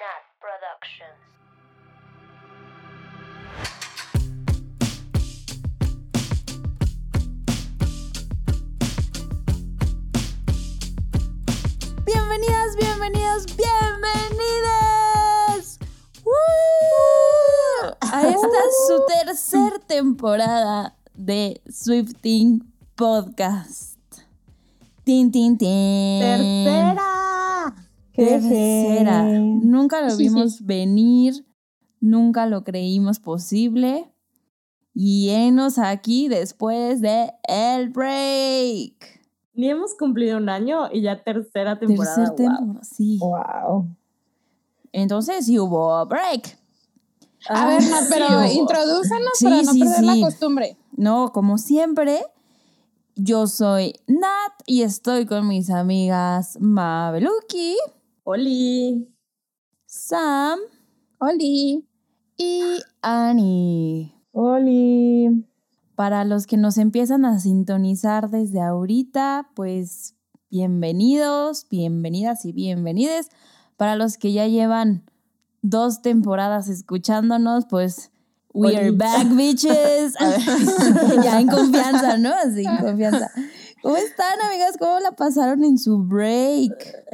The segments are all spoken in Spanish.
Nat Productions. Bienvenidas, bienvenidos, bienvenidas. ¡Woo! A esta su tercera temporada de Swifting Podcast. Tin, tin, tin. Tercera. Tercera. Nunca lo vimos venir, nunca lo creímos posible. Y enos aquí después de el break. Ni hemos cumplido un año y ya tercera temporada. Tercer wow. temporada, sí. Wow. Entonces sí hubo break. A ver, Nat, pero sí, introdúcenos Sí, para no sí, perder sí. la costumbre. No, como siempre, yo soy Nat y estoy con mis amigas Mabeluki, Oli. Sam Oli. y Annie. Oli. Para los que nos empiezan a sintonizar desde ahorita, pues bienvenidos, bienvenidas y bienvenides. Para los que ya llevan dos temporadas escuchándonos, pues we are back, bitches. A ver, ya en confianza, ¿no? Así, en confianza. ¿Cómo están, amigas? ¿Cómo la pasaron en su break?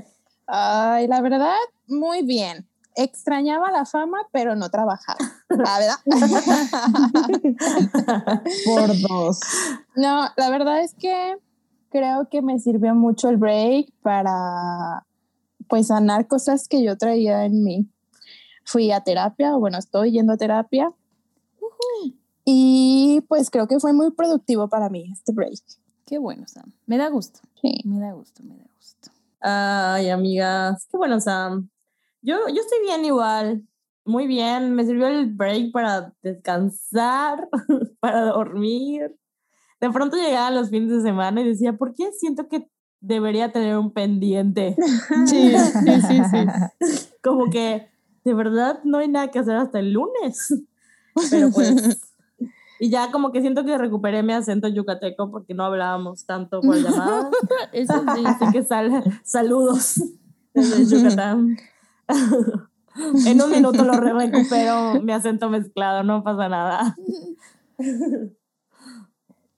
Ay, la verdad, muy bien. Extrañaba la fama, pero no trabajaba. La verdad. Por dos. no, la verdad es que creo que me sirvió mucho el break para pues sanar cosas que yo traía en mí. Fui a terapia, bueno, estoy yendo a terapia. Y pues creo que fue muy productivo para mí este break. Qué bueno, Sam. Me da gusto. Sí. Me da gusto, me da gusto. Ay, amigas. Qué bueno, Sam. Yo, yo estoy bien igual. Muy bien. Me sirvió el break para descansar, para dormir. De pronto llegaba los fines de semana y decía, ¿por qué siento que debería tener un pendiente? Sí, sí, sí, sí. Como que de verdad no hay nada que hacer hasta el lunes. Pero pues. Y ya como que siento que recuperé mi acento yucateco porque no hablábamos tanto por llamada. Eso sí. Así que sal- saludos desde Yucatán. en un minuto lo re- recupero mi acento mezclado, no pasa nada.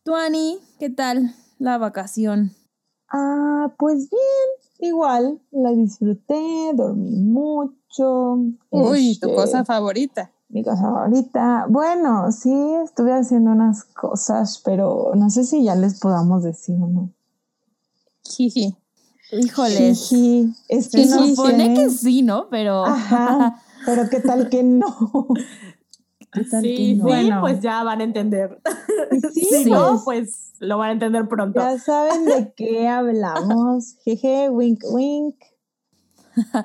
Tú, Ani, ¿qué tal la vacación? Ah, pues bien. Igual, la disfruté, dormí mucho. Uy, tu este, cosa favorita. Mi cosa favorita. Bueno, sí, estuve haciendo unas cosas, pero no sé si ya les podamos decir o no. Jiji. Híjoles. Jiji, es Se que no supone que sí, ¿no? Pero. Ajá, pero qué tal que no. ¿Qué tal Sí, que sí, no? Bueno. pues ya van a entender. Sí, Si no, pues, pues lo van a entender pronto. ya saben de qué hablamos. Jeje, wink, wink.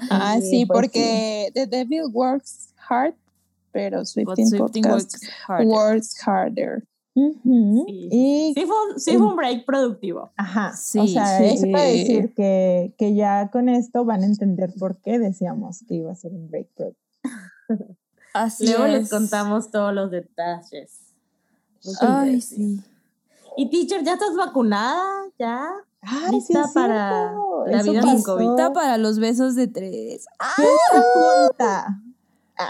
Ah, Sí, sí, pues porque The Devil Works Hard, pero But Swifting, Swifting Podcast works harder. works harder. Ujú, Sí, Y Sí fue, un- sí fue un break productivo. Ajá, Sí, o sea, sí. eso para decir que, que ya con esto van a entender por qué decíamos que iba a ser un break pro. Así Luego es. les contamos todos los detalles. Ay, sí. Y teacher, ¿ya estás vacunada? ¿Ya? Ay, Lista es para la eso vida sin. COVID. Está para los besos de tres. ¿Quién se junta?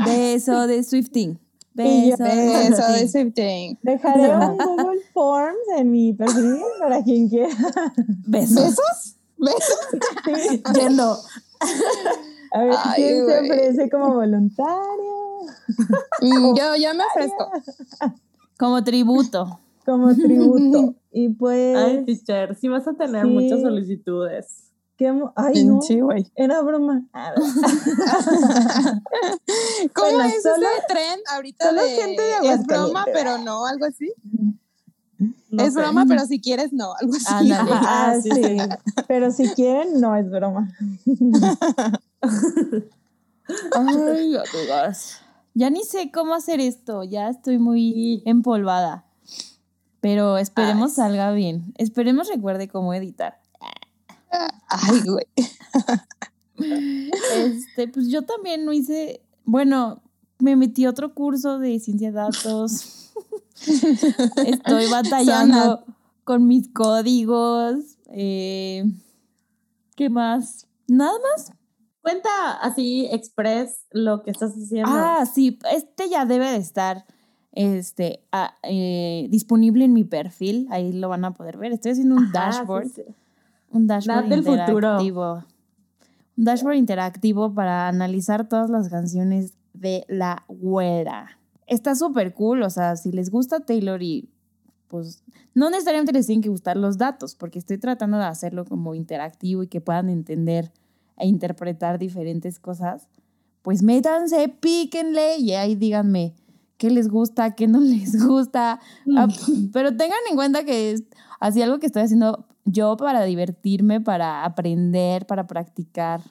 Beso de Swifting. Y yo- Beso de Swifting. Dejaré un Google Forms en mi perfil para quien quiera. Besos. ¿Besos? ¿Besos? Yendo. A ver Ay, quién se ofrece como voluntario, Mm, Yo, yo me ofrezco. Como tributo. como tributo. Y pues, Ay, teacher, sí vas a tener Sí. muchas solicitudes. Qué ay no, Sí, güey. era broma. ¿Cómo Bueno, es solo- ese tren ahorita solo de, gente de es broma, pero no, algo así? No es sé. broma, pero si quieres, no, algo así. Ah, Ah, sí, sí. Pero si quieren, no es broma. Ay. Ya ni sé cómo hacer esto. Ya estoy muy empolvada. Pero esperemos Ay. salga bien. Esperemos recuerde cómo editar. Ay, güey. Este, pues yo también no hice. Bueno, me metí a otro curso de ciencia de datos. Estoy batallando con mis códigos. eh, ¿Qué más? Nada más. Cuenta así, express, lo que estás haciendo. Ah, sí, este ya debe de estar este, ah, eh, disponible en mi perfil. Ahí lo van a poder ver. Estoy haciendo un Ajá, sí, dashboard. sí. Un dashboard del futuro. interactivo. Un dashboard interactivo para analizar todas las canciones de la güera. Está súper cool, o sea, si les gusta Taylor y pues no necesariamente les tienen que gustar los datos, porque estoy tratando de hacerlo como interactivo y que puedan entender e interpretar diferentes cosas. Pues métanse, píquenle y ahí díganme qué les gusta, qué no les gusta. Ah, pero tengan en cuenta que es así algo que estoy haciendo yo para divertirme, para aprender, para practicar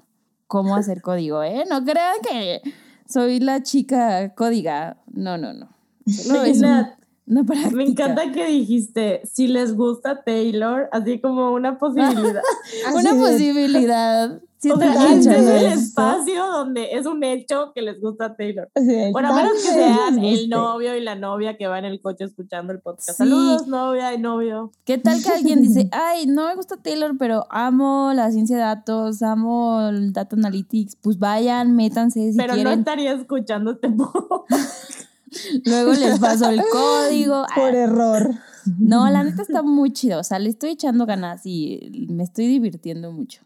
cómo hacer código, ¿eh? No crean que soy la chica códiga. No, no, no. Solo es una práctica. Me encanta que dijiste, si les gusta Taylor, así como una posibilidad. Una posibilidad. Sí, o sea, este es el espacio donde es un hecho que les gusta Taylor. Sea, Bueno, a menos que sean el guste. novio y la novia que va en el coche escuchando el podcast. Sí. Saludos, novia y novio. ¿Qué tal que alguien dice, ay, no me gusta Taylor, pero amo la ciencia de datos, amo el data analytics? Pues vayan, métanse si Pero no estaría escuchando este podcast. Luego les paso el código. Por error. No, la neta está muy chido. O sea, le estoy echando ganas y me estoy divirtiendo mucho.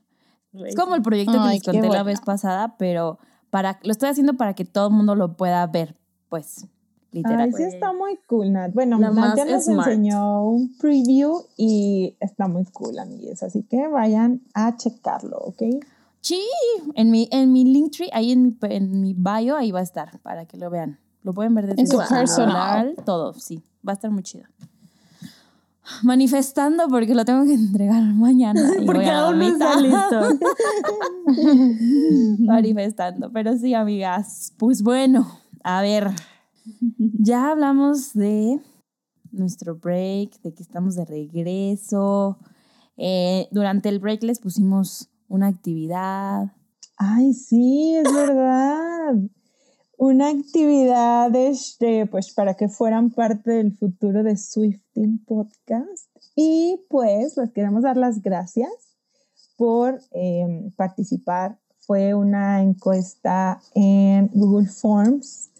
Es como el proyecto que Ay, les qué conté la bueno. vez pasada, pero para lo estoy haciendo para que todo el mundo lo pueda ver, pues, literal. Ay, sí está muy cool, Nat. Bueno, La Nat ya nos smart. enseñó un preview y está muy cool, amigues. Así que vayan a checarlo, ¿ok? Sí, en mi, en mi Linktree, ahí en mi, en mi bio, ahí va a estar para que lo vean. Lo pueden ver desde En su personal. todo, sí. Va a estar muy chido. Manifestando porque lo tengo que entregar mañana. y voy Porque a aún no está listo. Manifestando. Pero sí, amigas. Pues bueno, a ver. Ya hablamos de nuestro break, de que estamos de regreso. Eh, durante el break les pusimos una actividad. Ay, sí, es verdad. Una actividad este, pues, para que fueran parte del futuro de Swifting Podcast. Y pues les queremos dar las gracias por eh, participar. Fue una encuesta en Google Forms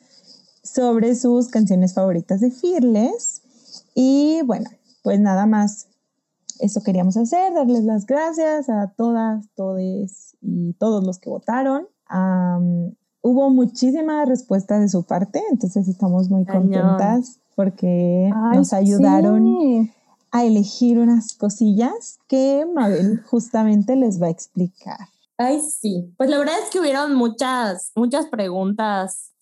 sobre sus canciones favoritas de Fearless. Y bueno, pues nada más eso queríamos hacer, darles las gracias a todas, todes y todos los que votaron. Am, hubo muchísima respuesta de su parte, entonces estamos muy contentas porque Ay, nos ayudaron sí. a elegir unas cosillas que Mabel justamente les va a explicar. Ay, sí. Pues la verdad es que hubieron muchas, muchas preguntas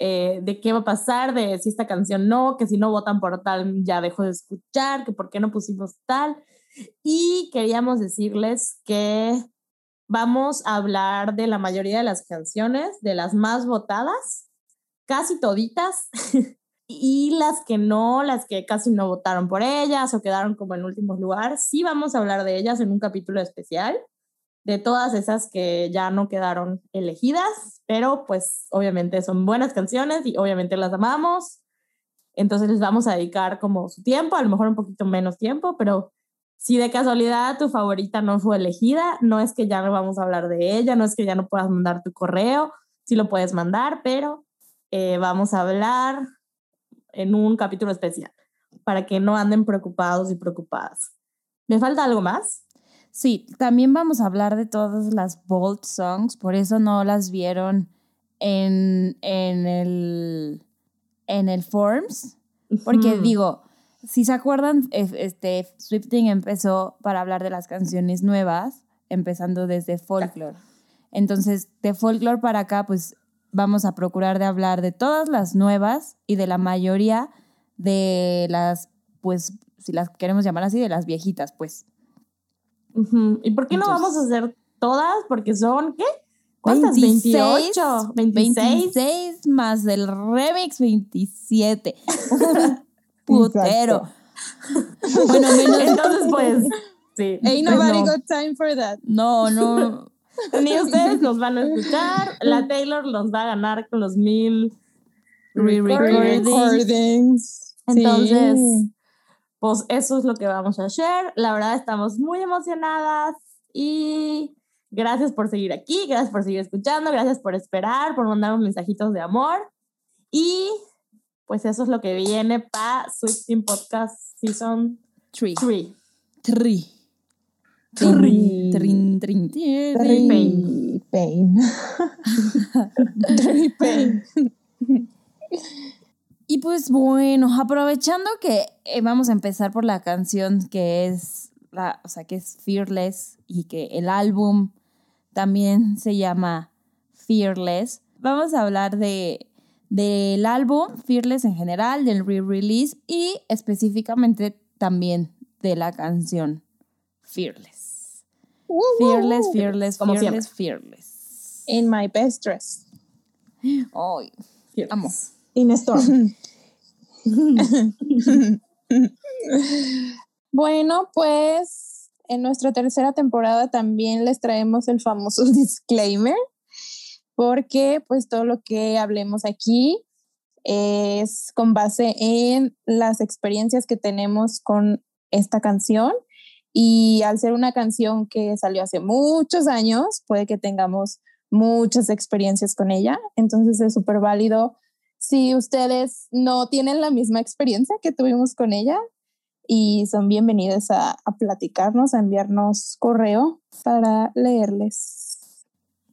eh, de qué va a pasar, de si esta canción no, que si no votan por tal ya dejo de escuchar, que por qué no pusimos tal. Y queríamos decirles que vamos a hablar de la mayoría de las canciones, de las más votadas, casi toditas, y las que no, las que casi no votaron por ellas o quedaron como en últimos lugar. Sí vamos a hablar de ellas en un capítulo especial de todas esas que ya no quedaron elegidas, pero pues obviamente son buenas canciones y obviamente las amamos. Entonces les vamos a dedicar como su tiempo, a lo mejor un poquito menos tiempo, pero si de casualidad tu favorita no fue elegida, no es que ya no vamos a hablar de ella, no es que ya no puedas mandar tu correo, sí lo puedes mandar, pero eh, vamos a hablar en un capítulo especial para que no anden preocupados y preocupadas. ¿Me falta algo más? Sí, también vamos a hablar de todas las Bold Songs, por eso no las vieron en, en, el, en el Forms, porque digo, si se acuerdan, es- este, Swifting empezó para hablar de las canciones nuevas, empezando desde Folklore. Entonces, de Folklore para acá, pues vamos a procurar de hablar de todas las nuevas y de la mayoría de las, pues, si las queremos llamar así, de las viejitas, pues. ¿Y por qué no vamos a hacer todas? Porque son, ¿qué? ¿Cuántas? 28, 26. 26 más del remix 27. Putero. Bueno, menos. Entonces, pues, sí. Ain't pues nobody no. got time for that. No, no. Ni ustedes los van a escuchar. La Taylor los va a ganar con los mil Re-recordings. Recordings. Entonces, Sí. pues eso es lo que vamos a hacer. La verdad, estamos muy emocionadas y Gracias por seguir aquí, gracias por seguir escuchando, gracias por esperar, por mandarnos mensajitos de amor. Y pues eso es lo que viene para Sweet Team Podcast Season 3. 3. 3. Trin, Trin, trin, trin, Trin. Pain. Pain. Y pues bueno, aprovechando que eh, vamos a empezar por la canción que es la, o sea, que es Fearless y que el álbum también se llama Fearless. Vamos a hablar de del álbum Fearless en general, del re-release y específicamente también de la canción Fearless. Fearless, fearless, Como fearless, fearless. In my best dress. Ay, amo. In a storm. Bueno, pues en nuestra tercera temporada también les traemos el famoso disclaimer, porque pues todo lo que hablemos aquí es con base en las experiencias que tenemos con esta canción. Y al ser una canción que salió hace muchos años, puede que tengamos muchas experiencias con ella, entonces es súper válido. Si ustedes no tienen la misma experiencia que tuvimos con ella y son bienvenidos a, a platicarnos, a enviarnos correo para leerles.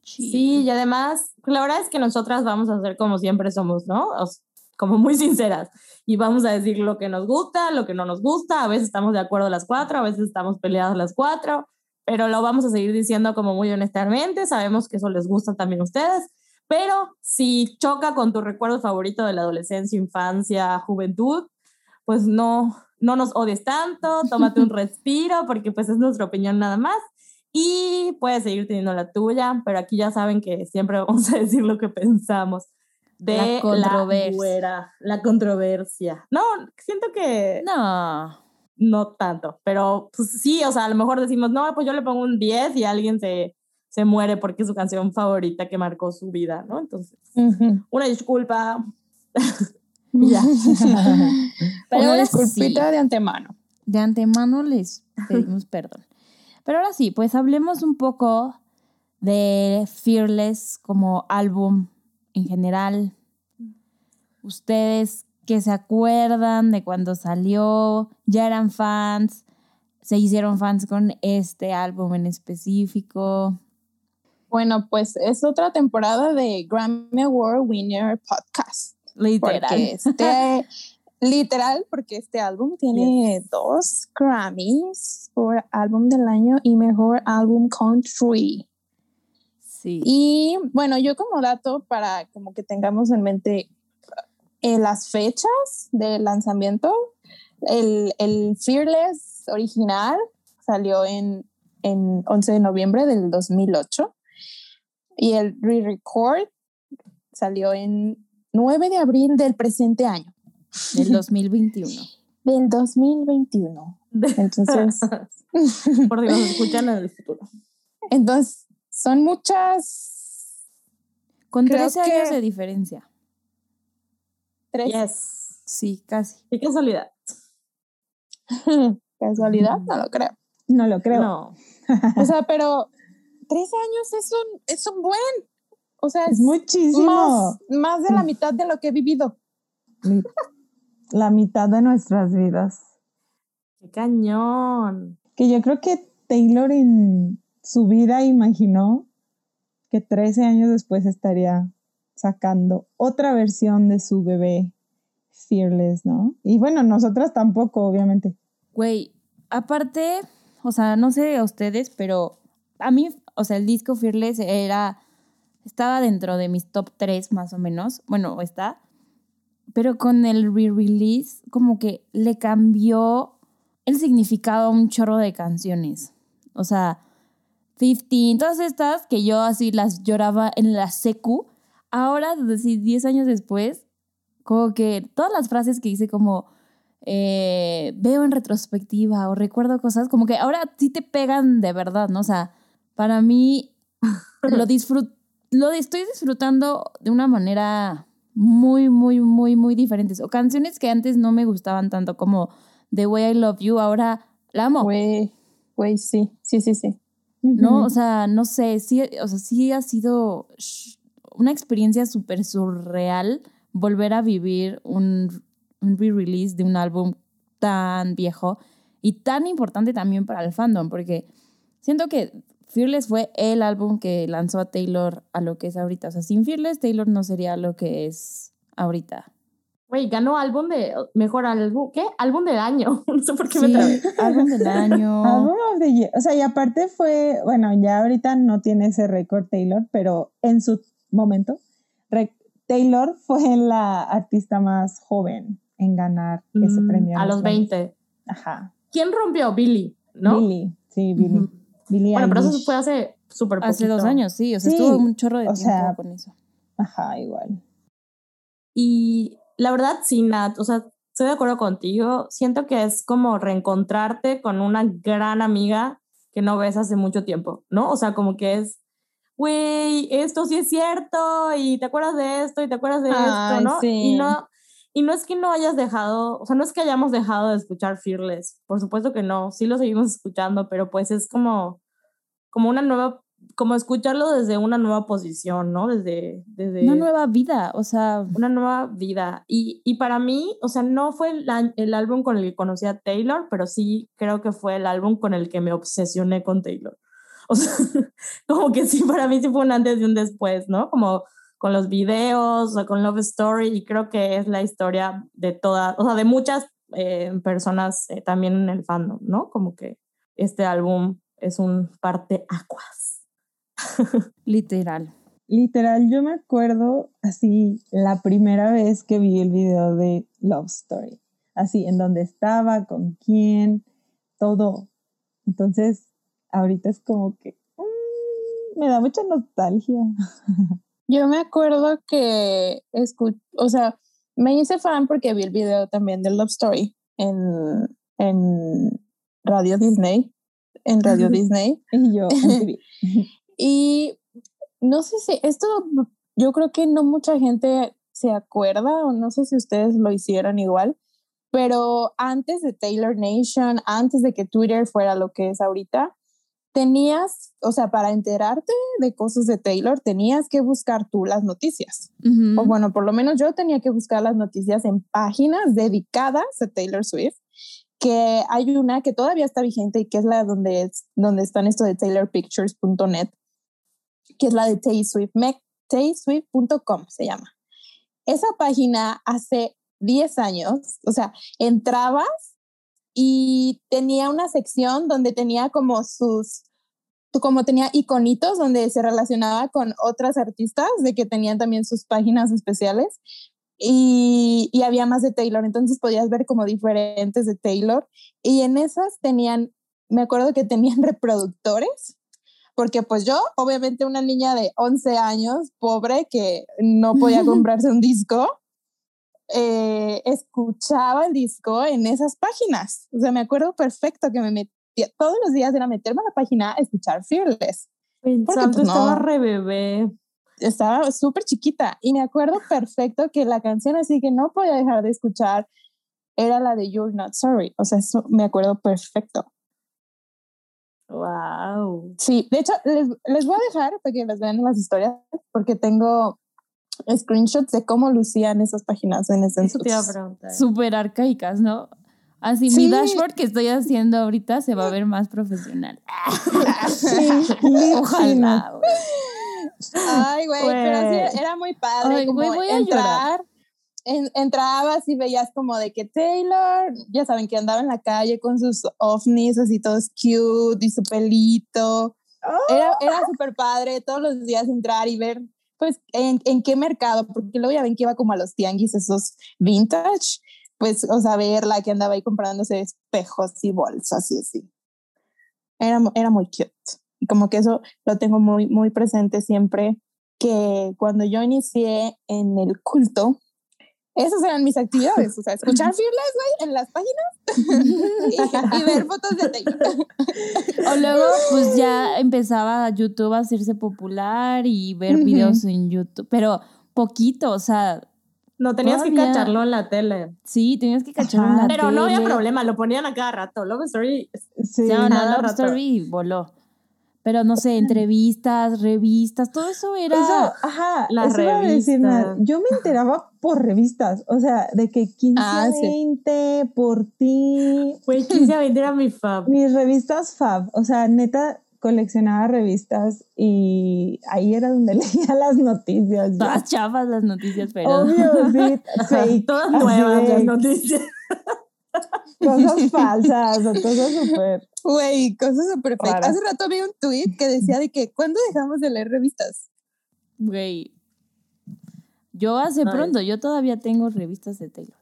Sí, y además, la verdad es que nosotras vamos a ser como siempre somos, ¿no? O como muy sinceras. Y vamos a decir lo que nos gusta, lo que no nos gusta. A veces estamos de acuerdo las cuatro, a veces estamos peleadas las cuatro, pero lo vamos a seguir diciendo como muy honestamente. Sabemos que eso les gusta también a ustedes. Pero si choca con tu recuerdo favorito de la adolescencia, infancia, juventud, pues no, no nos odies tanto, tómate un respiro, porque pues es nuestra opinión nada más y puedes seguir teniendo la tuya, pero aquí ya saben que siempre vamos a decir lo que pensamos de La controversia. la güera, la controversia. No, siento que no. No. tanto, pero pues sí, o sea, a lo mejor decimos, no, pues yo le pongo un 10 y alguien se, se muere porque es su canción favorita que marcó su vida, ¿no? Entonces, una disculpa. Ya. Pero una disculpita sí. de antemano. De antemano les pedimos perdón. Pero ahora sí, pues hablemos un poco de Fearless como álbum en general. Ustedes que se acuerdan de cuando salió, ya eran fans, se hicieron fans con este álbum en específico. Bueno, pues es otra temporada de Grammy Award Winner Podcast. Literal. Porque este, literal, porque este álbum tiene dos Grammys por álbum del año y mejor álbum country. Sí. Y bueno, yo como dato para como que tengamos en mente eh, las fechas de lanzamiento, el, el Fearless original salió en, en 11 de noviembre del 2008 y el re-record salió en 9 de abril del presente año, Del 2021. del 2021. Entonces, Por si nos escuchan en el futuro. entonces son muchas... Con Creo 13 años que- de diferencia. Tres Yes. Sí, casi. Qué casualidad. casualidad, no lo creo. No lo creo. No. O sea, pero tres años es un, es un buen. O sea, Es muchísimo. más, más de la mitad de lo que he vivido. La mitad de nuestras vidas. Qué cañón. Que yo creo que Taylor en su vida imaginó que 13 años después estaría sacando otra versión de su bebé Fearless, ¿no? Y bueno, nosotras tampoco, obviamente. Güey, aparte, o sea, no sé a ustedes, pero a mí, o sea, el disco Fearless era, estaba dentro de mis top 3 más o menos, bueno, está, pero con el re-release como que le cambió el significado a un chorro de canciones. O sea, 15, todas estas que yo así las lloraba en la secu, ahora, así 10 años después, como que todas las frases que hice como eh, veo en retrospectiva o recuerdo cosas, como que ahora sí te pegan de verdad, ¿no? O sea, para mí lo, disfrut lo estoy disfrutando de una manera muy, muy, muy, muy diferente. O canciones que antes no me gustaban tanto como The Way I Love You, ahora la amo. Güey, güey, sí, sí, sí, sí. ¿no? O sea, no sé, sí, o sea, sí ha sido una experiencia súper surreal volver a vivir un, un re-release de un álbum tan viejo y tan importante también para el fandom, porque siento que Fearless fue el álbum que lanzó a Taylor a lo que es ahorita. O sea, sin Fearless, Taylor no sería lo que es ahorita. Güey, ganó álbum de mejor álbum. ¿Qué? Álbum del año. No sé por qué me trabé. álbum del año. Album of the Year. O sea, y aparte fue, bueno, ya ahorita no tiene ese récord Taylor, pero en su momento, re- Taylor fue la artista más joven en ganar ese Mm, premio. A los Grammys. 20. Ajá. ¿Quién rompió? Billy, ¿no? Billy, sí, Billy. Billie Bueno, pero eso fue hace súper poquito. Hace dos años, sí. O sea, Sí, estuvo un chorro de o tiempo sea, con eso. Ajá, igual. Y la verdad, sí, Nat, o sea, estoy de acuerdo contigo. Siento que es como reencontrarte con una gran amiga que no ves hace mucho tiempo, ¿no? O sea, como que es, güey, esto sí es cierto, y te acuerdas de esto, y te acuerdas de Ay, esto, ¿no? sí. Y no. Y no es que no hayas dejado, o sea, no es que hayamos dejado de escuchar Fearless, por supuesto que no, sí lo seguimos escuchando, pero pues es como, como una nueva, como escucharlo desde una nueva posición, ¿no? Desde, desde Una nueva vida, o sea, una nueva vida. Y, y para mí, o sea, no fue el, el álbum con el que conocí a Taylor, pero sí creo que fue el álbum con el que me obsesioné con Taylor. O sea, como que sí, para mí sí fue un antes y un después, ¿no? Como con los videos, o con Love Story, y creo que es la historia de todas, o sea, de muchas eh, personas eh, también en el fandom, ¿no? Como que este álbum es un parte aguas. literal. Literal, yo me acuerdo así la primera vez que vi el video de Love Story. Así, en dónde estaba, con quién, todo. Entonces, ahorita es como que mm, me da mucha nostalgia. Yo me acuerdo que o sea, me hice fan porque vi el video también de Love Story en, en Radio Disney, en Radio Disney. Y yo. Y no sé si esto, yo creo que no mucha gente se acuerda o no sé si ustedes lo hicieron igual, pero antes de Taylor Nation, antes de que Twitter fuera lo que es ahorita, tenías, o sea, para enterarte de cosas de Taylor, tenías que buscar tú las noticias. Ujú. O bueno, por lo menos yo tenía que buscar las noticias en páginas dedicadas a Taylor Swift, que hay una que todavía está vigente y que es la donde, es, donde están esto de taylorpictures.net, que es la de Tay Swift, me- tayswift.com se llama. Esa página hace 10 años, o sea, entrabas y tenía una sección donde tenía como sus, como tenía iconitos donde se relacionaba con otras artistas de que tenían también sus páginas especiales y, y había más de Taylor, entonces podías ver como diferentes de Taylor y en esas tenían, me acuerdo que tenían reproductores, porque pues yo, obviamente una niña de 11 años, pobre, que no podía comprarse un disco, eh, escuchaba el disco en esas páginas. O sea, me acuerdo perfecto que me metía, todos los días era meterme a la página a escuchar Fearless. Porque, Santo pues, estaba no. re bebé. Estaba súper chiquita y me acuerdo perfecto que la canción así que no podía dejar de escuchar era la de You're Not Sorry. O sea, eso me acuerdo perfecto. Wow. Sí, de hecho, les, les voy a dejar para que les vean las historias porque tengo screenshots de cómo lucían esas páginas en ese Eso te iba a entonces. preguntar. Súper arcaicas, ¿no? Así, Sí. mi dashboard que estoy haciendo ahorita se va a ver más profesional. Sí, Ojalá. Ay, güey, pero sí, Güey. era muy padre Ay, como güey, voy a entrar. en- entrabas y veías como de que Taylor, ya saben que andaba en la calle con sus ovnis así todos cute y su pelito. Era, era súper padre todos los días entrar y ver, pues, en, en qué mercado, porque luego ya ven que iba como a los tianguis esos vintage, pues, o sea, verla que andaba ahí comprándose espejos y bolsas y así. Era, era muy cute. Y como que eso lo tengo muy, muy presente siempre, que cuando yo inicié en el culto, esas eran mis actividades, o sea, escuchar Fearless, güey, en las páginas y, y ver fotos de Taylor. O luego, pues ya empezaba YouTube a hacerse popular y ver Ujú. videos en YouTube, pero poquito, o sea, No, tenías que Todavía- cacharlo en la tele. sí, tenías que cacharlo en la Pero no había tele. problema, lo ponían a cada rato. Love Story. Sí. No, no, Love rato. Story voló. Pero no sé, entrevistas, revistas, todo eso era. Eso, ajá, Las eso iba a decir, revistas. Yo me enteraba por revistas, o sea, de que 15 Ah, sí. 20, por ti, Güey, 15 a 20 era mi fab. mis revistas Fab, o sea, neta coleccionaba revistas y ahí era donde leía las noticias. ya. Todas chafas las noticias, pero. Obvio, sí, fake, Todas nuevas las noticias. Cosas falsas o cosas súper. Güey, cosas súper fake. Hace rato vi un tweet que decía de que ¿cuándo dejamos de leer revistas? Güey. Yo hace Ay. pronto, yo todavía tengo revistas de Taylor.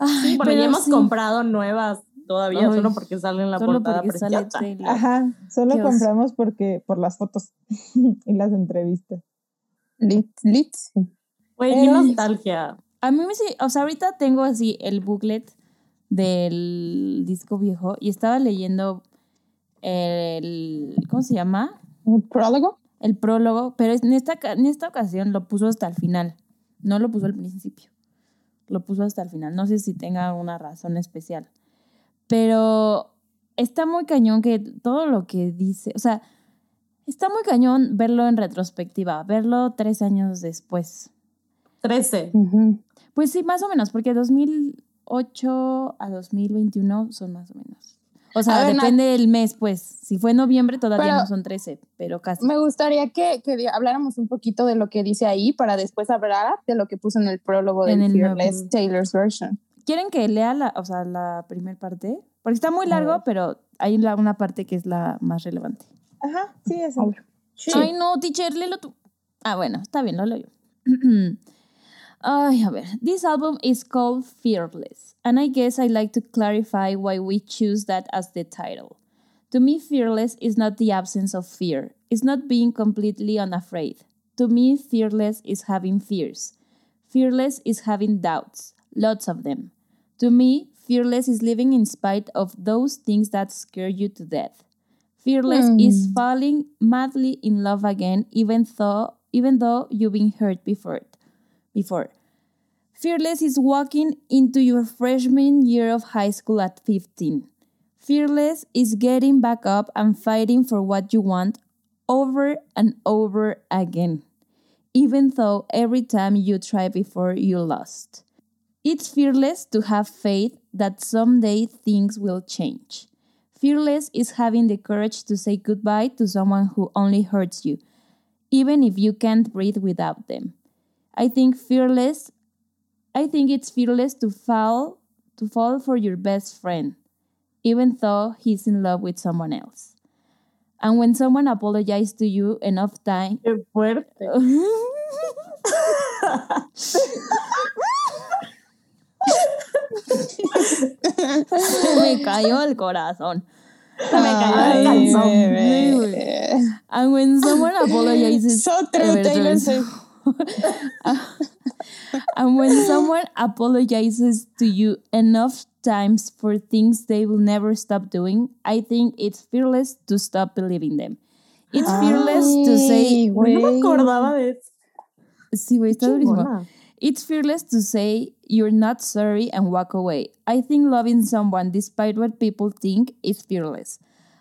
Ay, Bueno, ya pero hemos sí, comprado nuevas todavía, Ay, solo porque sale en la Solo portada porque sale. Taylor. Ajá, solo Qué oso. compramos porque por las fotos y las entrevistas. Lit, lit. Güey, qué nostalgia. A mí me sí, o sea, ahorita tengo así el booklet del disco viejo y estaba leyendo el, ¿cómo se llama? ¿Un prólogo? El prólogo, pero en esta, en esta ocasión lo puso hasta el final, no lo puso al principio, lo puso hasta el final, no sé si tenga una razón especial, pero está muy cañón que todo lo que dice, o sea, está muy cañón verlo en retrospectiva, verlo tres años después. 13. Ujú. Pues sí, más o menos, porque 2008 a 2021 son más o menos. O sea, ver, depende del mes, pues. Si fue noviembre todavía Pero- no son 13, pero casi. Me gustaría que, que habláramos un poquito de lo que dice ahí para después hablar de lo que puso en el prólogo el Fearless nuevo. Taylor's version. ¿Quieren que lea la, o sea, la primera parte? Porque está muy largo, pero hay la- una parte que es la más relevante. Ajá, sí. A ver. Ay, no, teacher, léelo tú. Ah, bueno, está bien, lo leo yo. Ay, a ver. This album is called Fearless, and I guess I'd like to clarify why we choose that as the title. To me, fearless is not the absence of fear, it's not being completely unafraid. To me, fearless is having fears. Fearless is having doubts, lots of them. To me, fearless is living in spite of those things that scare you to death. Fearless hmm. is falling madly in love again, even though even though you've been hurt before. Before. Fearless is walking into your freshman year of high school at 15. Fearless is getting back up and fighting for what you want over and over again, even though every time you try before you lost. It's fearless to have faith that someday things will change. Fearless is having the courage to say goodbye to someone who only hurts you, even if you can't breathe without them. I think fearless I think it's fearless to fall to fall for your best friend, even though he's in love with someone else. And when someone apologizes to you enough time Qué fuerte. Se me cayó el corazón. Se me cayó el bebé. And when someone apologizes So true, Taylor. Swift. And when someone apologizes to you enough times for things they will never stop doing, I think it's fearless to stop believing them. It's fearless to say, Ay, Güey, no me güey. acordaba de eso. sí, güey, está durísimo. Chingona. It's fearless to say you're not sorry and walk away. I think loving someone despite what people think is fearless.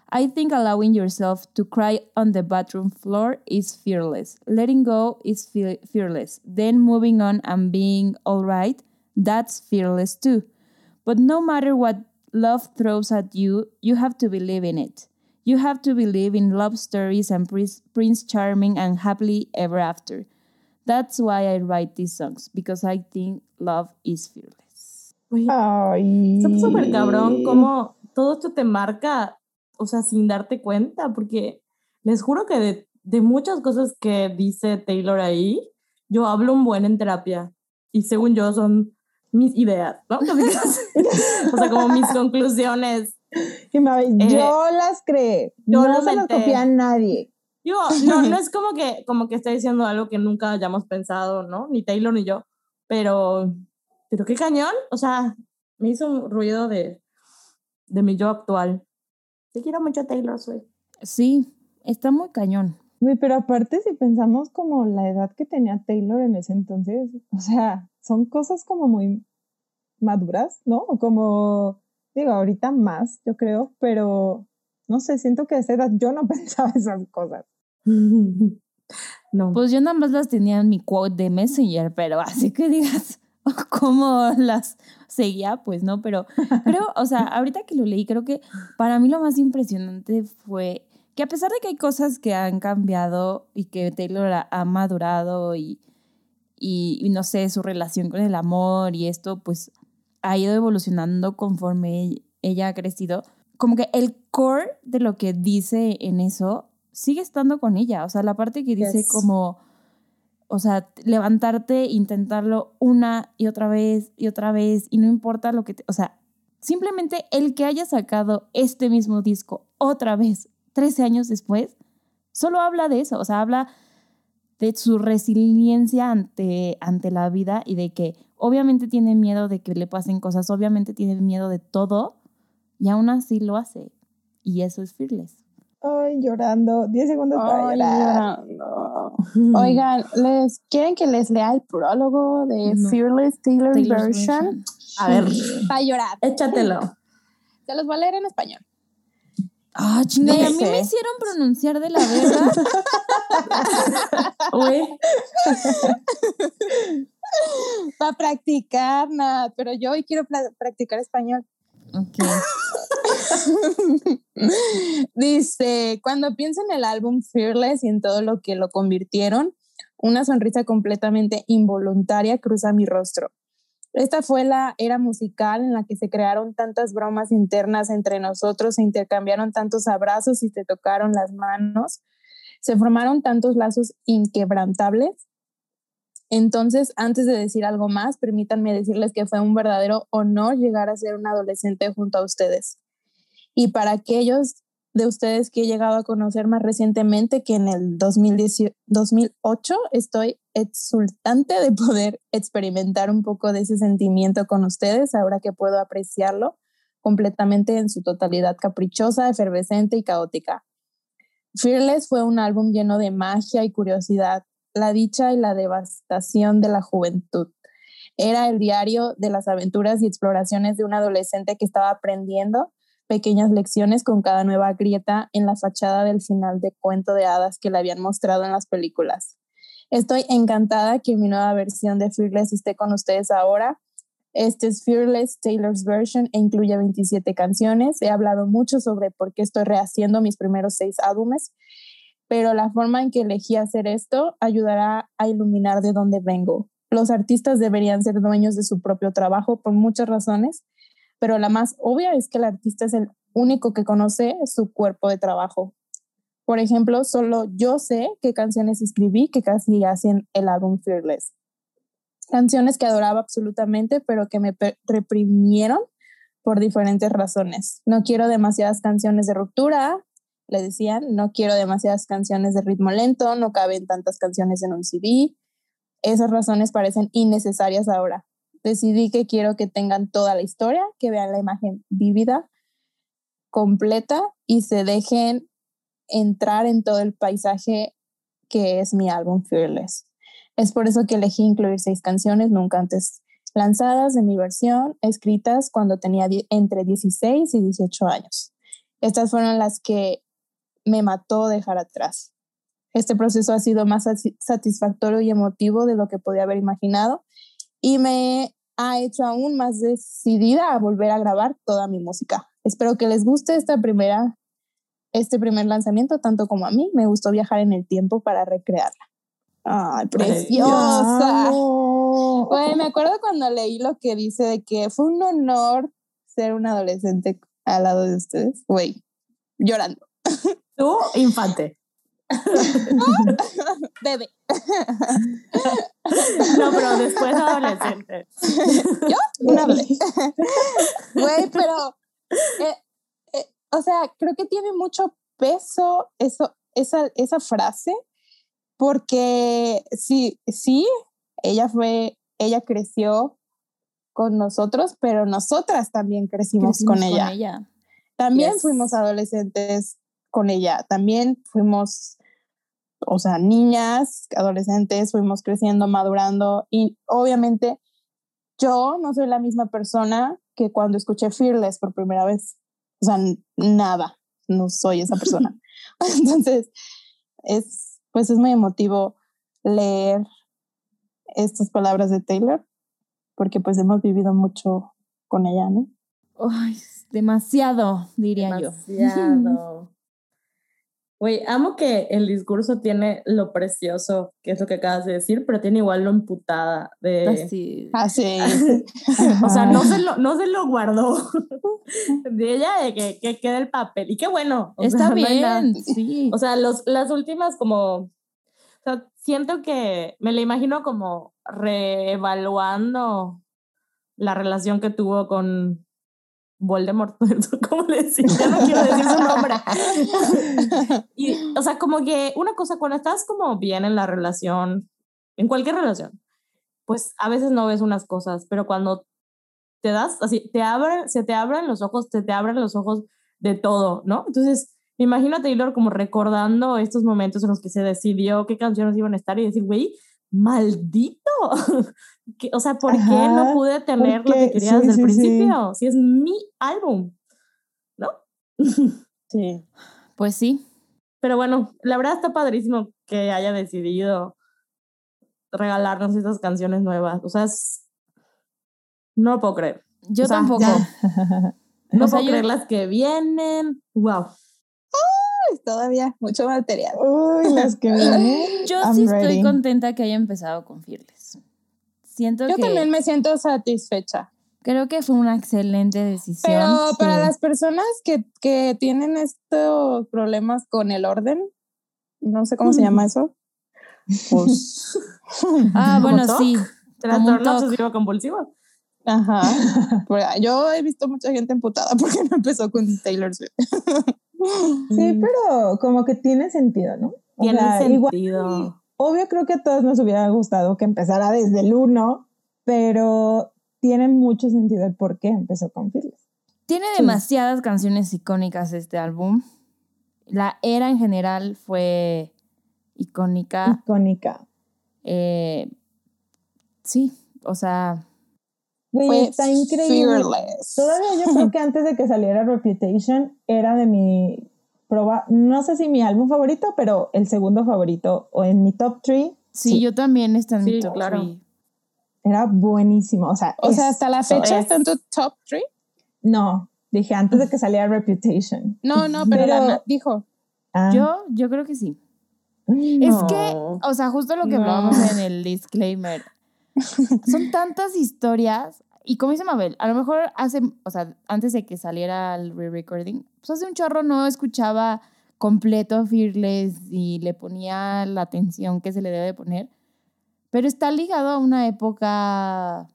I think allowing yourself to cry on the bathroom floor is fearless. Letting go is fe- fearless. Then moving on and being all right, that's fearless too. But no matter what love throws at you, you have to believe in it. You have to believe in love stories and Prince, Prince Charming and happily ever after. That's why I write these songs, because I think love is fearless. Güey, Ay. Súper cabrón cómo todo esto te marca, o sea, sin darte cuenta, porque les juro que de, de muchas cosas que dice Taylor ahí, yo hablo un buen en terapia y según yo son mis ideas, ¿no? O sea, como mis conclusiones. Y me- yo las creé. Eh, yo no se las copié a nadie. Digo, no, no es como que, como que esté diciendo algo que nunca hayamos pensado, ¿no? Ni Taylor ni yo, pero, pero qué cañón, o sea, me hizo un ruido de, de mi yo actual. Te quiero mucho, Taylor Swift. Sí, está muy cañón. Pero aparte si pensamos como la edad que tenía Taylor en ese entonces, o sea, son cosas como muy maduras, ¿no? Como, digo, ahorita más, yo creo, pero No sé, siento que a esa edad yo no pensaba esas cosas. no. Pues yo nada más las tenía en mi quote de Messenger, pero así que digas cómo las seguía, pues no, pero creo, o sea, ahorita que lo leí, creo que para mí lo más impresionante fue que a pesar de que hay cosas que han cambiado y que Taylor ha madurado y, y, no sé, su relación con el amor y esto, pues ha ido evolucionando conforme ella ha crecido. Como que el core de lo que dice en eso sigue estando con ella. O sea, la parte que dice como, o sea, levantarte, intentarlo una y otra vez y otra vez y no importa lo que, te, o sea, simplemente el que haya sacado este mismo disco otra vez 13 años después, solo habla de eso, o sea, habla de su resiliencia ante, ante la vida y de que obviamente tiene miedo de que le pasen cosas, obviamente tiene miedo de todo y aún así lo hace. Y eso es Fearless. Ay, llorando. 10 segundos para llorar. Oigan, ¿les quieren que les lea el prólogo de Fearless Taylor version? A ver. Para llorar. Échatelo. Se los voy a leer en español. Ah, chingada, a mí me hicieron pronunciar de la verdad. Uy. Para practicar, nada, pero yo hoy quiero practicar español. Dice, cuando pienso en el álbum Fearless y en todo lo que lo convirtieron, una sonrisa completamente involuntaria cruza mi rostro. Esta fue la era musical en la que se crearon tantas bromas internas entre nosotros, se intercambiaron tantos abrazos y se tocaron las manos, se formaron tantos lazos inquebrantables. Entonces, antes de decir algo más, permítanme decirles que fue un verdadero honor llegar a ser un adolescente junto a ustedes. Y para aquellos de ustedes que he llegado a conocer más recientemente que en el 2008, estoy exultante de poder experimentar un poco de ese sentimiento con ustedes, ahora que puedo apreciarlo completamente en su totalidad caprichosa, efervescente y caótica. Fearless fue un álbum lleno de magia y curiosidad, la dicha y la devastación de la juventud. Era el diario de las aventuras y exploraciones de un adolescente que estaba aprendiendo pequeñas lecciones con cada nueva grieta en la fachada del final de cuento de hadas que le habían mostrado en las películas. Estoy encantada que mi nueva versión de Fearless esté con ustedes ahora. Este es Fearless Taylor's Version e incluye 27 canciones. He hablado mucho sobre por qué estoy rehaciendo mis primeros seis álbumes, pero la forma en que elegí hacer esto ayudará a iluminar de dónde vengo. Los artistas deberían ser dueños de su propio trabajo por muchas razones, pero la más obvia es que el artista es el único que conoce su cuerpo de trabajo. Por ejemplo, solo yo sé qué canciones escribí que casi hacen el álbum Fearless. Canciones que adoraba absolutamente, pero que me reprimieron por diferentes razones. No quiero demasiadas canciones de ruptura, le decían, no quiero demasiadas canciones de ritmo lento, no caben tantas canciones en un CD. Esas razones parecen innecesarias ahora decidí que quiero que tengan toda la historia, que vean la imagen vívida, completa y se dejen entrar en todo el paisaje que es mi álbum Fearless. Es por eso que elegí incluir seis canciones nunca antes lanzadas de mi versión, escritas cuando tenía entre 16 y 18 años. Estas fueron las que me mató dejar atrás. Este proceso ha sido más satisfactorio y emotivo de lo que podía haber imaginado y me ha hecho aún más decidida a volver a grabar toda mi música. Espero que les guste esta primera, este primer lanzamiento, tanto como a mí. Me gustó viajar en el tiempo para recrearla. ¡Ay, preciosa! me acuerdo cuando leí lo que dice de que fue un honor ser un adolescente al lado de ustedes. Güey, llorando. Tú, infante. Bebé. No, pero después adolescente. ¿Yo? Una bebé. Güey, pero. Eh, eh, o sea, creo que tiene mucho peso eso, esa, esa frase, porque sí, sí, ella fue, ella creció con nosotros, pero nosotras también crecimos, con, ella. También fuimos adolescentes con ella. También fuimos, o sea, niñas, adolescentes, fuimos creciendo, madurando y obviamente yo no soy la misma persona que cuando escuché Fearless por primera vez. O sea, nada. no soy esa persona. Entonces, es, pues es muy emotivo leer estas palabras de Taylor, porque pues hemos vivido mucho con ella, ¿no? Ay, demasiado, diría yo. Demasiado. Güey, amo que el discurso tiene lo precioso, que es lo que acabas de decir, pero tiene igual lo emputada de... Así. Así. O sea, no se lo, no se lo guardó de ella de que, que quede el papel. Y qué bueno. o Está sea, no bien, sí. O sea, los, las últimas como... O sea, siento que me la imagino como reevaluando la relación que tuvo con Voldemort. ¿Cómo le decía? Ya no quiero decir su nombre. y, o sea, como que una cosa, cuando estás como bien en la relación, en cualquier relación, pues a veces no ves unas cosas, pero cuando te das, así, te abren, se te abren los ojos, te, te abren los ojos de todo, ¿no? Entonces, me imagino a Taylor como recordando estos momentos en los que se decidió qué canciones iban a estar y decir, güey, maldito. Que- o sea, ¿por qué no pude tener lo que quería sí, desde el sí. principio? Si es mi álbum, ¿no? Sí. Pues sí. Pero bueno, la verdad está padrísimo que haya decidido regalarnos estas canciones nuevas. O sea, es- no lo puedo creer. Yo O sea, tampoco. ya. No O sea, puedo yo- creer las que vienen. Wow. Pues todavía mucho material. Uy, las que vienen. Yo I'm sí ready. estoy contenta que haya empezado con Fearless. Siento Yo que también me siento satisfecha. creo que fue una excelente decisión. Pero para las personas que, que tienen estos problemas con el orden, no sé cómo se llama eso. Pues, ah, ¿Como bueno, TOC? sí. Trastorno obsesivo compulsivo. ajá. Pero yo he visto mucha gente emputada porque no empezó con Taylor Swift. Sí, Mm. pero como que tiene sentido, ¿no? O Tiene sea, igual, sentido. obvio creo que a todos nos hubiera gustado que empezara desde el 1, pero tiene mucho sentido el por qué empezó con Fearless. Tiene demasiadas canciones icónicas este álbum. La era en general fue icónica. Icónica. Eh, sí, o sea, Fue está increíble. fearless. Todavía yo creo que antes de que saliera Reputation era de mi proba, no sé si mi álbum favorito, pero el segundo favorito o en mi top 3 sí, Sí. yo también está en mi Sí, top claro. three. era buenísimo. O sea, O sea, es- hasta la fecha es- está en tu top 3. no, dije antes de que saliera Reputation. No, no, pero, Pero- dijo. Ah, Yo, yo creo que sí. Es No. que, o sea, justo lo que No. hablábamos en el disclaimer. Son tantas historias. Y como dice Mabel, a lo mejor hace, o sea, antes de que saliera el re-recording, pues hace un chorro no escuchaba completo Fearless y le ponía la atención que se le debe de poner. Pero está ligado a una época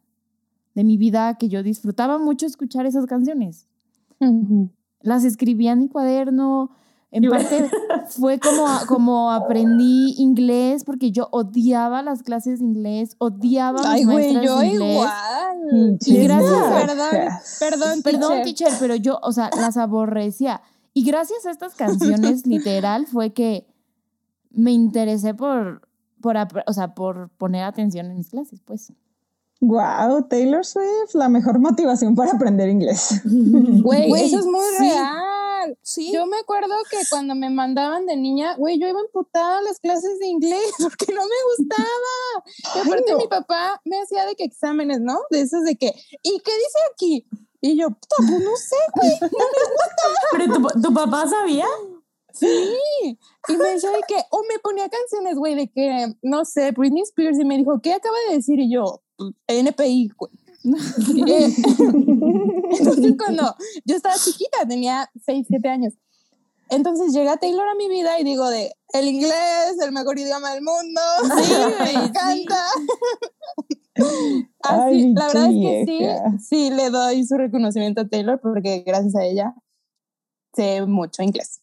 de mi vida que yo disfrutaba mucho escuchar esas canciones. Las escribía en mi cuaderno. En parte fue como, como aprendí inglés porque yo odiaba las clases de inglés, odiaba a mis Ay, güey, maestras yo de inglés. igual. pinches Y gracias-. Perdón, perdón, Perdón, teacher. teacher, pero yo, o sea, las aborrecía. Y gracias a estas canciones, literal, fue que me interesé por, por, o sea, por poner atención en mis clases, pues. Wow, Taylor Swift, la mejor motivación para aprender inglés. Güey, Güey, eso es muy sí. real. Sí. Yo me acuerdo que cuando me mandaban de niña, güey, yo iba emputada a las clases de inglés porque no me gustaba. Y aparte no. mi papá me hacía de que exámenes, ¿no? De esos de que, ¿y qué dice aquí? Y yo, puta, pues no sé, güey. Pero tu, tu papá sabía. Sí. Y me decía de que, o me ponía canciones, güey, de que, no sé, Britney Spears y me dijo, ¿qué acaba de decir? Y yo, "Pues, NPI, güey. Entonces, cuando yo estaba chiquita, tenía 6, 7 años. Entonces llega Taylor a mi vida y digo de, el inglés, el mejor idioma del mundo. Sí, me sí. encanta. Así, Ay, la verdad es que sí, sí le doy su reconocimiento a Taylor porque gracias a ella sé mucho inglés.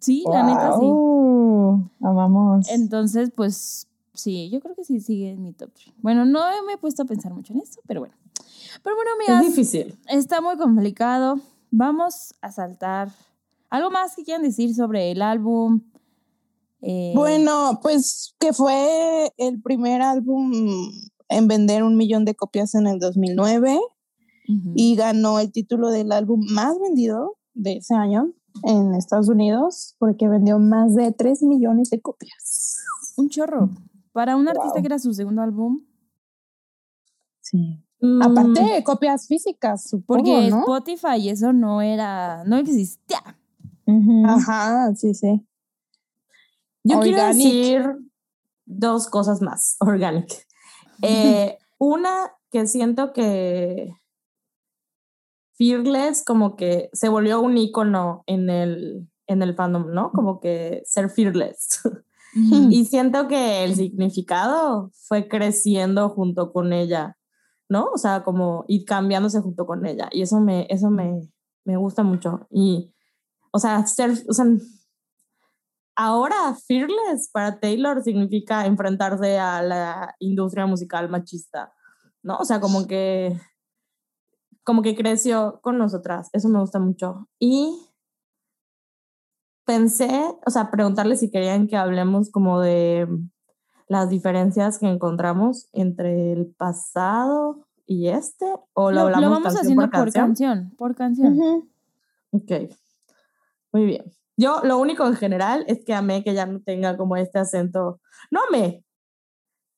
Sí, la neta sí. Wow, Amamos. Entonces, pues sí, yo creo que sí sigue en mi top 3. Bueno, no me he puesto a pensar mucho en eso, pero bueno. Pero bueno, Es amigas, difícil. está muy complicado. Vamos a saltar. ¿Algo más que quieran decir sobre el álbum? Eh, Bueno, pues que fue el primer álbum en vender un millón de copias en el 2009 ujú. y ganó el título del álbum más vendido de ese año. en Estados Unidos porque vendió más de 3 millones de copias. Un chorro. Para un artista que era su segundo álbum. Sí. Mm, Aparte de copias físicas, supongo, Porque ¿no? Spotify y eso no era, no existía. Ajá, sí, sí. Yo quiero decir dos cosas más, organic. Eh, una que siento que Fearless como que se volvió un icono en el, en el fandom, ¿no? Como que ser fearless. y siento que el significado fue creciendo junto con ella, ¿no? O sea, como ir cambiándose junto con ella. Y eso me, eso me, me gusta mucho. Y, o sea, ser, o sea, ahora fearless para Taylor significa enfrentarse a la industria musical machista, ¿no? O sea, como que como que creció con nosotras, eso me gusta mucho. Y pensé, o sea, preguntarle si querían que hablemos como de las diferencias que encontramos entre el pasado y este, o lo, Lo, hablamos lo vamos canción haciendo por por canción. canción, por canción. Ujú. Ok, muy bien. Yo lo único en general es que amé que ya no tenga como este acento, no amé,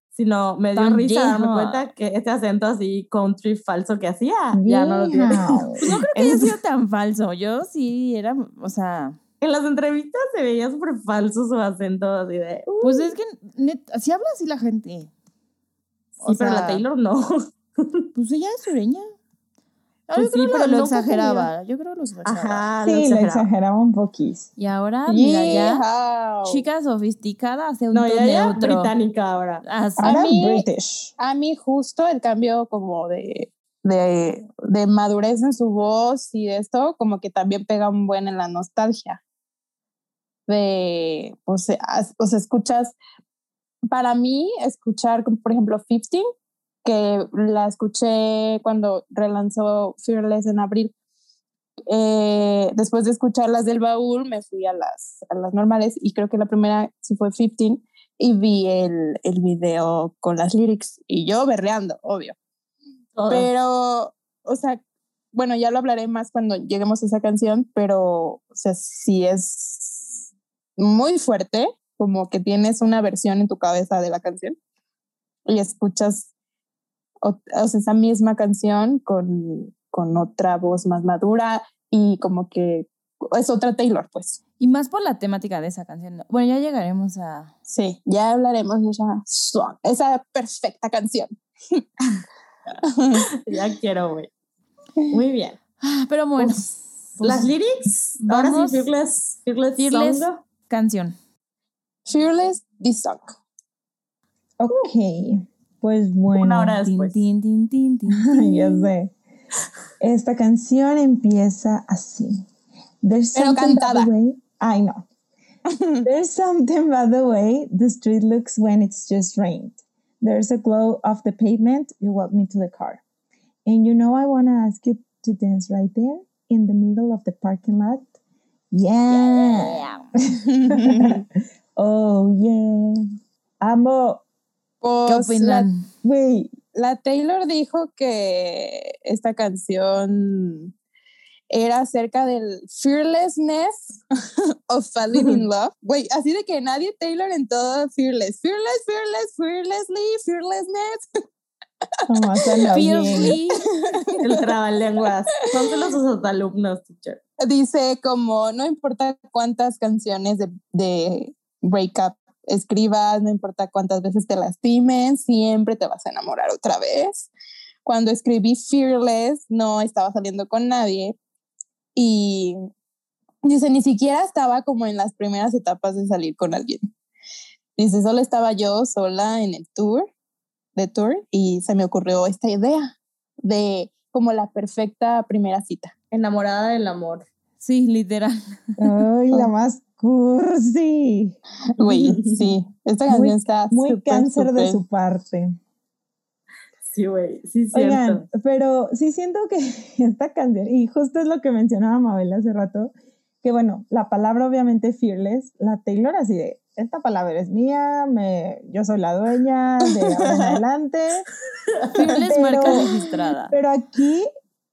sino me dio risa darme cuenta que este acento así country falso que hacía, ya no lo tiene. Pues no creo que haya sido tan falso. Yo sí era, o sea, En las entrevistas se veía súper falso su acento así de... "Uh". pues es que net- así habla así la gente. Sí, pero la Taylor no. Pues ella es sureña. No, Pues yo creo sí, que pero lo no exageraba. Yo creo que lo exageraba. Ajá, Sí, lo exageraba. exageraba un poquís. Y ahora, mira ya, chica sofisticada hace un No, ya, ya neutro. británica ahora. Así. A Ahora mí- British. A mí justo el cambio como de, de, de madurez en su voz y de esto, como que también pega un buen en la nostalgia. De, o sea, as- o sea, escuchas, para mí, escuchar, por ejemplo, 15, que la escuché cuando relanzó Fearless en abril. Eh, después de escuchar las del baúl, me fui a las, a las normales y creo que la primera sí fue 15 y vi el, el video con las lyrics y yo berreando, obvio. Todo. Pero, o sea, bueno, ya lo hablaré más cuando lleguemos a esa canción, pero, o sea, sí es muy fuerte, como que tienes una versión en tu cabeza de la canción y escuchas o, o sea, esa misma canción con, con otra voz más madura y como que es otra Taylor, pues. Y más por la temática de esa canción. ¿no? Bueno, ya llegaremos a... Sí, ya hablaremos de esa, song, esa perfecta canción. ya quiero, güey. Muy bien. Ah, Pero bueno, Pues, pues, Las lyrics, ahora vamos- sí, Fearless, Fearless, Fearless. Canción. Fearless, this song. Ok, pues bueno. Una hora después. tin, tin, tin, tin, ya sé. Esta canción empieza así. There's Pero something by cantada. the way. I know. There's something by the way the street looks when it's just rained. There's a glow off the pavement. You walk me to the car. And you know I want to ask you to dance right there in the middle of the parking lot. Yeah. oh, yeah. Amo. ¿Qué Pues la, opinan? Wait. la Taylor dijo que esta canción era acerca del fearlessness of falling in love. Güey, así de que nadie Taylor en todo fearless. Fearless, fearless, fearlessly, fearlessness. El trabalenguas. Pónselo a sus alumnos, teacher. Dice como, no importa cuántas canciones de, de breakup escribas, no importa cuántas veces te lastimen, siempre te vas a enamorar otra vez. Cuando escribí Fearless, no estaba saliendo con nadie y dice, ni siquiera estaba como en las primeras etapas de salir con alguien. Dice, solo estaba yo sola en el tour, de tour, y se me ocurrió esta idea de como la perfecta primera cita. Enamorada del amor. Sí, literal. Ay, la más cursi. Güey, sí, esta Muy- canción está Muy cáncer de su parte. Sí, güey. Sí, cierto. Oigan, pero sí siento que esta canción, y justo es lo que mencionaba Mabel hace rato, que bueno, la palabra obviamente fearless, la Taylor así de, esta palabra es mía, me, yo soy la dueña de ahora en adelante, Fearless Pero- marca registrada. pero aquí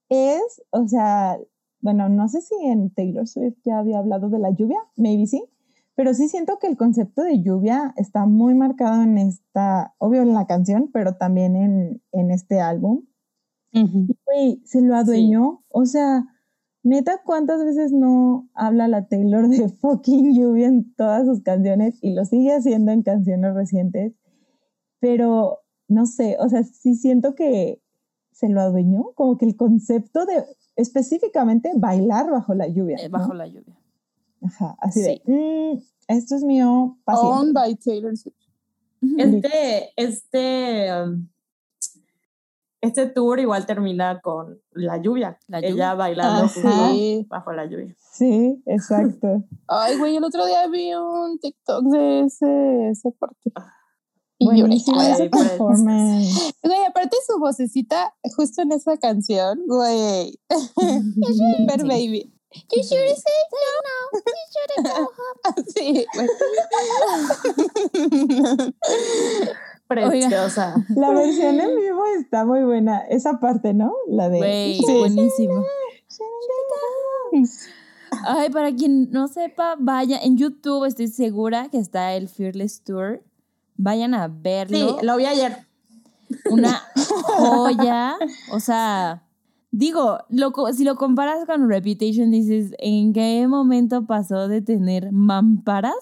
es, o sea, bueno, no sé si en Taylor Swift ya había hablado de la lluvia, maybe sí, pero sí siento que el concepto de lluvia está muy marcado en esta, obvio en la canción, pero también en, en este álbum. Y güey, se lo adueñó, o sea, neta, ¿cuántas veces no habla la Taylor de fucking lluvia en todas sus canciones y lo sigue haciendo en canciones recientes? Pero no sé, o sea, sí siento que se lo adueñó, como que el concepto de específicamente bailar bajo la lluvia. Eh, bajo la lluvia. Ajá, así de, mm, esto es mío. Owned by Taylor Swift. Este, este, um, este tour igual termina con la lluvia. La Ella lluvia. bailando Ah, sí. bajo la lluvia. Sí, exacto. Ay, güey, el otro día vi un TikTok de ese, ese. Y lloré. Ese pues. performance. Güey, aparte su vocecita, justo en esa canción, güey. Super Sí. baby. You should say no. You should go Sí, Preciosa. La versión en vivo está muy buena. Esa parte, ¿no? La de. Güey, Sí. buenísimo. Ay, para quien no sepa, vaya en YouTube, estoy segura que está el Fearless Tour. Vayan a Sí, verlo. lo vi ayer. Una joya. O sea, digo, lo si lo comparas con Reputation, dices, ¿en qué momento pasó de tener mamparas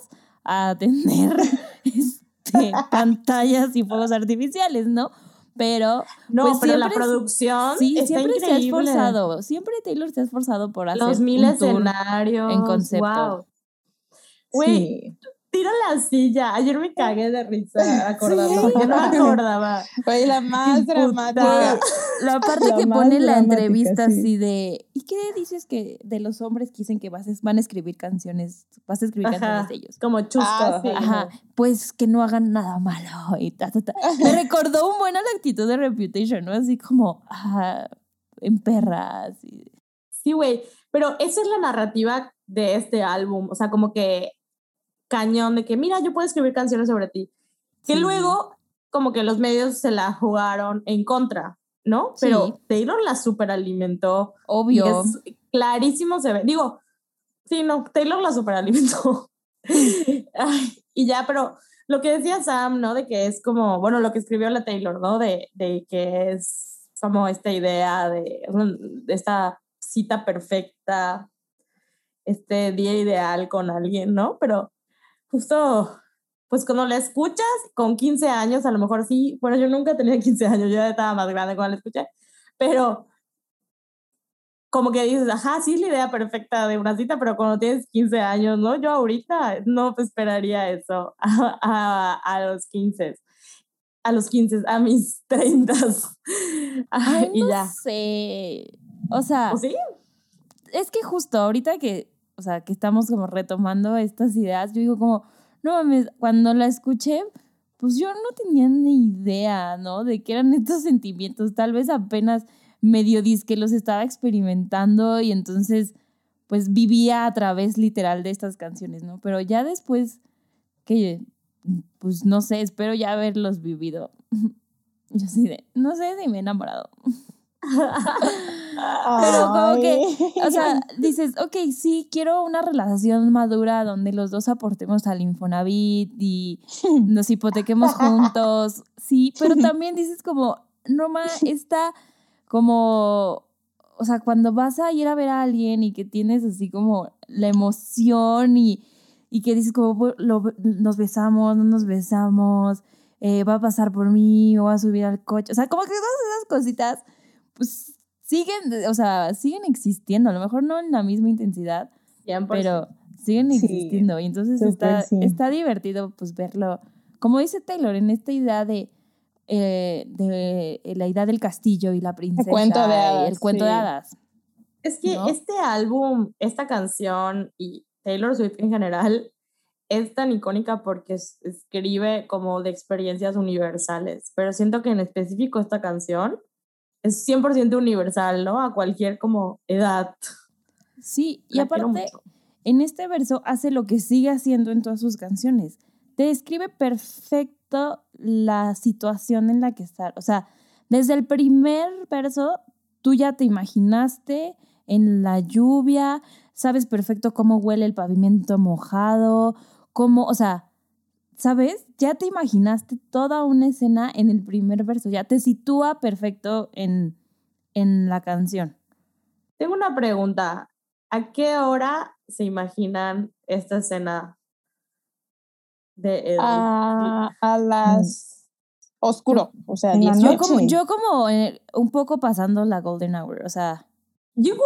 a tener este, pantallas y fuegos artificiales, no? Pero No, Pues pero la siempre es- producción sí, está siempre se ha increíble. esforzado. Siempre Taylor se ha esforzado por hacer Los mil un escenarios. en concepto. Wow. Güey, Sí. Tira la silla. Ayer me cagué de risa acordando. Yo no me acordaba. Güey, la más dramática. La parte La que pone en la entrevista sí. así de ¿y qué dices que de los hombres que dicen que vas a- van a escribir canciones, vas a escribir Ajá, canciones de ellos? Como chusto. Ah, sí. Ajá, pues que no hagan nada malo y ta, ta, ta. Me recordó un buen a la actitud de Reputation, ¿no? Así como, ah, en perras. y- Sí, güey. Pero esa es la narrativa de este álbum. O sea, como que cañón de que, mira, yo puedo escribir canciones sobre ti. Que Sí. luego, como que los medios se la jugaron en contra, ¿no? Pero Sí. Taylor la superalimentó. Obvio. es clarísimo se ve. Digo, sí, no, Taylor la superalimentó. Ay, y ya, pero lo que decía Sam, ¿no? De que es como, bueno, lo que escribió la Taylor, ¿no? De, de que es como esta idea de, de esta cita perfecta, este día ideal con alguien, ¿no? Pero justo, pues cuando la escuchas con 15 años, a lo mejor sí, bueno, yo nunca tenía 15 años, yo ya estaba más grande cuando la escuché, pero como que dices, ajá, sí es la idea perfecta de una cita, pero cuando tienes 15 años, ¿no? Yo ahorita no esperaría eso a, a, a los 15, a los 15, a mis 30. Ay, y no ya. sé. O sea, ¿O sí? es que justo ahorita que, o sea, que estamos como retomando estas ideas, yo digo como, no mames, cuando la escuché, pues yo no tenía ni idea, ¿no? De qué eran estos sentimientos. Tal vez apenas medio que los estaba experimentando y entonces, pues vivía a través literal de estas canciones, ¿no? Pero ya después que, pues no sé, espero ya haberlos vivido. Yo sí de, no sé si me he enamorado. Pero como que, o sea, dices, ok, sí, quiero una relación madura donde los dos aportemos al Infonavit y nos hipotequemos juntos. Sí, pero también dices como, no ma, está como, o sea, cuando vas a ir a ver a alguien y que tienes así como la emoción y, y que dices como, "Bu- lo- nos besamos, no nos besamos, eh, va a pasar por mí o va a subir al coche. O sea, como que todas esas cositas, pues siguen, o sea, siguen existiendo, a lo mejor no en la misma intensidad, 100%. pero siguen Sí, existiendo y entonces está, sí. está divertido pues verlo, como dice Taylor, en esta idea de, eh, de eh, la idea del castillo y la princesa cuento de hadas, el cuento de sí. hadas. Es que ¿no? este álbum, esta canción y Taylor Swift en general es tan icónica porque es- escribe como de experiencias universales, pero siento que en específico esta canción es 100% universal, ¿no? A cualquier como edad. Sí, y La aparte, en este verso hace lo que sigue haciendo en todas sus canciones. Te describe perfecto la situación en la que está. O sea, desde el primer verso, tú ya te imaginaste en la lluvia, sabes perfecto cómo huele el pavimento mojado, cómo, o sea, ¿sabes? Ya te imaginaste toda una escena en el primer verso, ya te sitúa perfecto en, en la canción. Tengo una pregunta. ¿A qué hora se imaginan esta escena de Edwin? A, a las oscuro, o sea, En la 18. Yo como, Noche. yo como eh, un poco pasando la golden hour, o sea, Igual,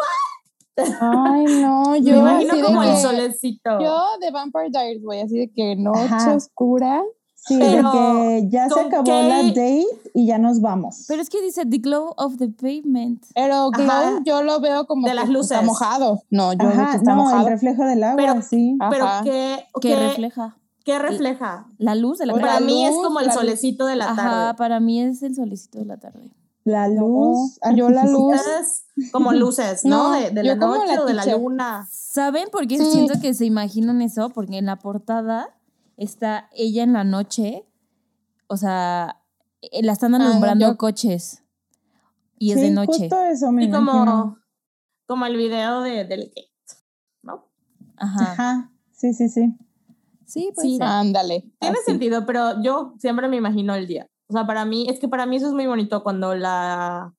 Ay, no, me yo imagino así de como el que- solecito. Yo de Vampire Diaries, güey, así de que noche Ajá. oscura. Sí, Pero, de que ya se ¿con acabó qué? la date y ya nos vamos. pero es que dice the glow of the pavement. Pero Glow Ajá. yo lo veo como De que las está luces. mojado. No, yo veo que Ajá, está no, mojado. el reflejo del agua, Pero- sí. Pero Ajá. ¿qué, refleja qué refleja? la luz de la Pues Para la mí es como el luz. solecito de la Ajá, tarde. para mí es el solecito de la tarde. La No, luz. yo la luz- como luces, ¿no? No, de, de la noche la o de la luna. ¿Saben por qué Sí. siento que se imaginan eso? Porque en la portada está ella en la noche, o sea, eh, la están Ah, alumbrando yo- coches y es Sí, de noche. Justo eso me Y como, imagino. como el video de, del Gate, ¿no? Ajá. Ajá, sí, sí, sí. Sí, pues Sí. sí. Ándale. Tiene así. sentido, pero yo siempre me imagino el día. O sea, para mí, es que para mí eso es muy bonito cuando la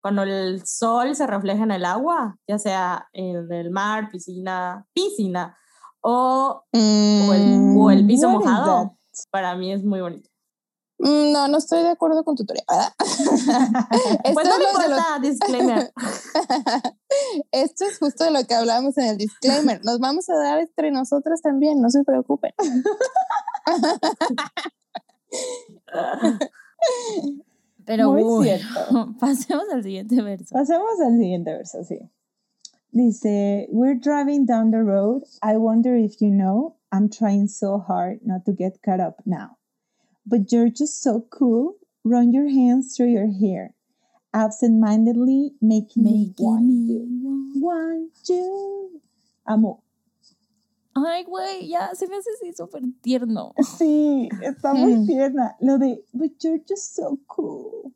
cuando el sol se refleja en el agua, ya sea en el mar, piscina, piscina, o, o, el, o el piso Mm, is mojado. Para mí es muy bonito. Mm, No, no estoy de acuerdo con tu teoría. ¿verdad? Esto, Pues no me de lo- importa, disclaimer. Esto es justo de lo que hablábamos en el disclaimer. Nos vamos a dar entre nosotras también, no se preocupen. Pero Muy uy, cierto. pasemos al siguiente verso. Pasemos al siguiente verso, sí. Dice, we're driving down the road. I wonder if you know, I'm trying so hard not to get caught up now. But you're just so cool. Run your hands through your hair. Absent-mindedly making me Making want me you. Want you. Amo. Ay, güey, ya se me hace así súper tierno. Sí, está muy Mm. tierna. Lo de, but you're just so cool.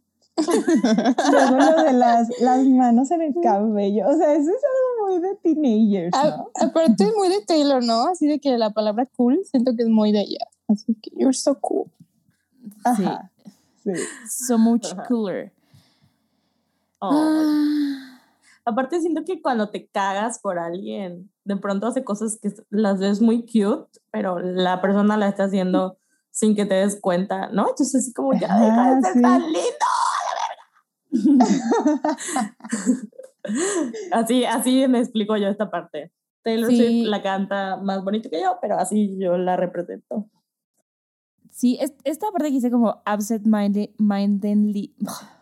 Luego lo de las, las manos en el cabello. O sea, eso es algo muy de teenagers, A- ¿no? aparte es muy de Taylor, ¿no? Así de que la palabra cool siento que es muy de ella. Así que you're so cool. Sí. Sí. so much Ajá. cooler. Oh. Ah, Aparte siento que cuando te cagas por alguien, de pronto hace cosas que las ves muy cute, pero la persona la está haciendo sin que te des cuenta, ¿no? Entonces así como ya deja de ser sí. tan lindo, la verga. así, así me explico yo esta parte. Taylor Sí. Swift la canta más bonito que yo, pero así yo la represento. Sí, es- esta parte que dice como absent mindedly.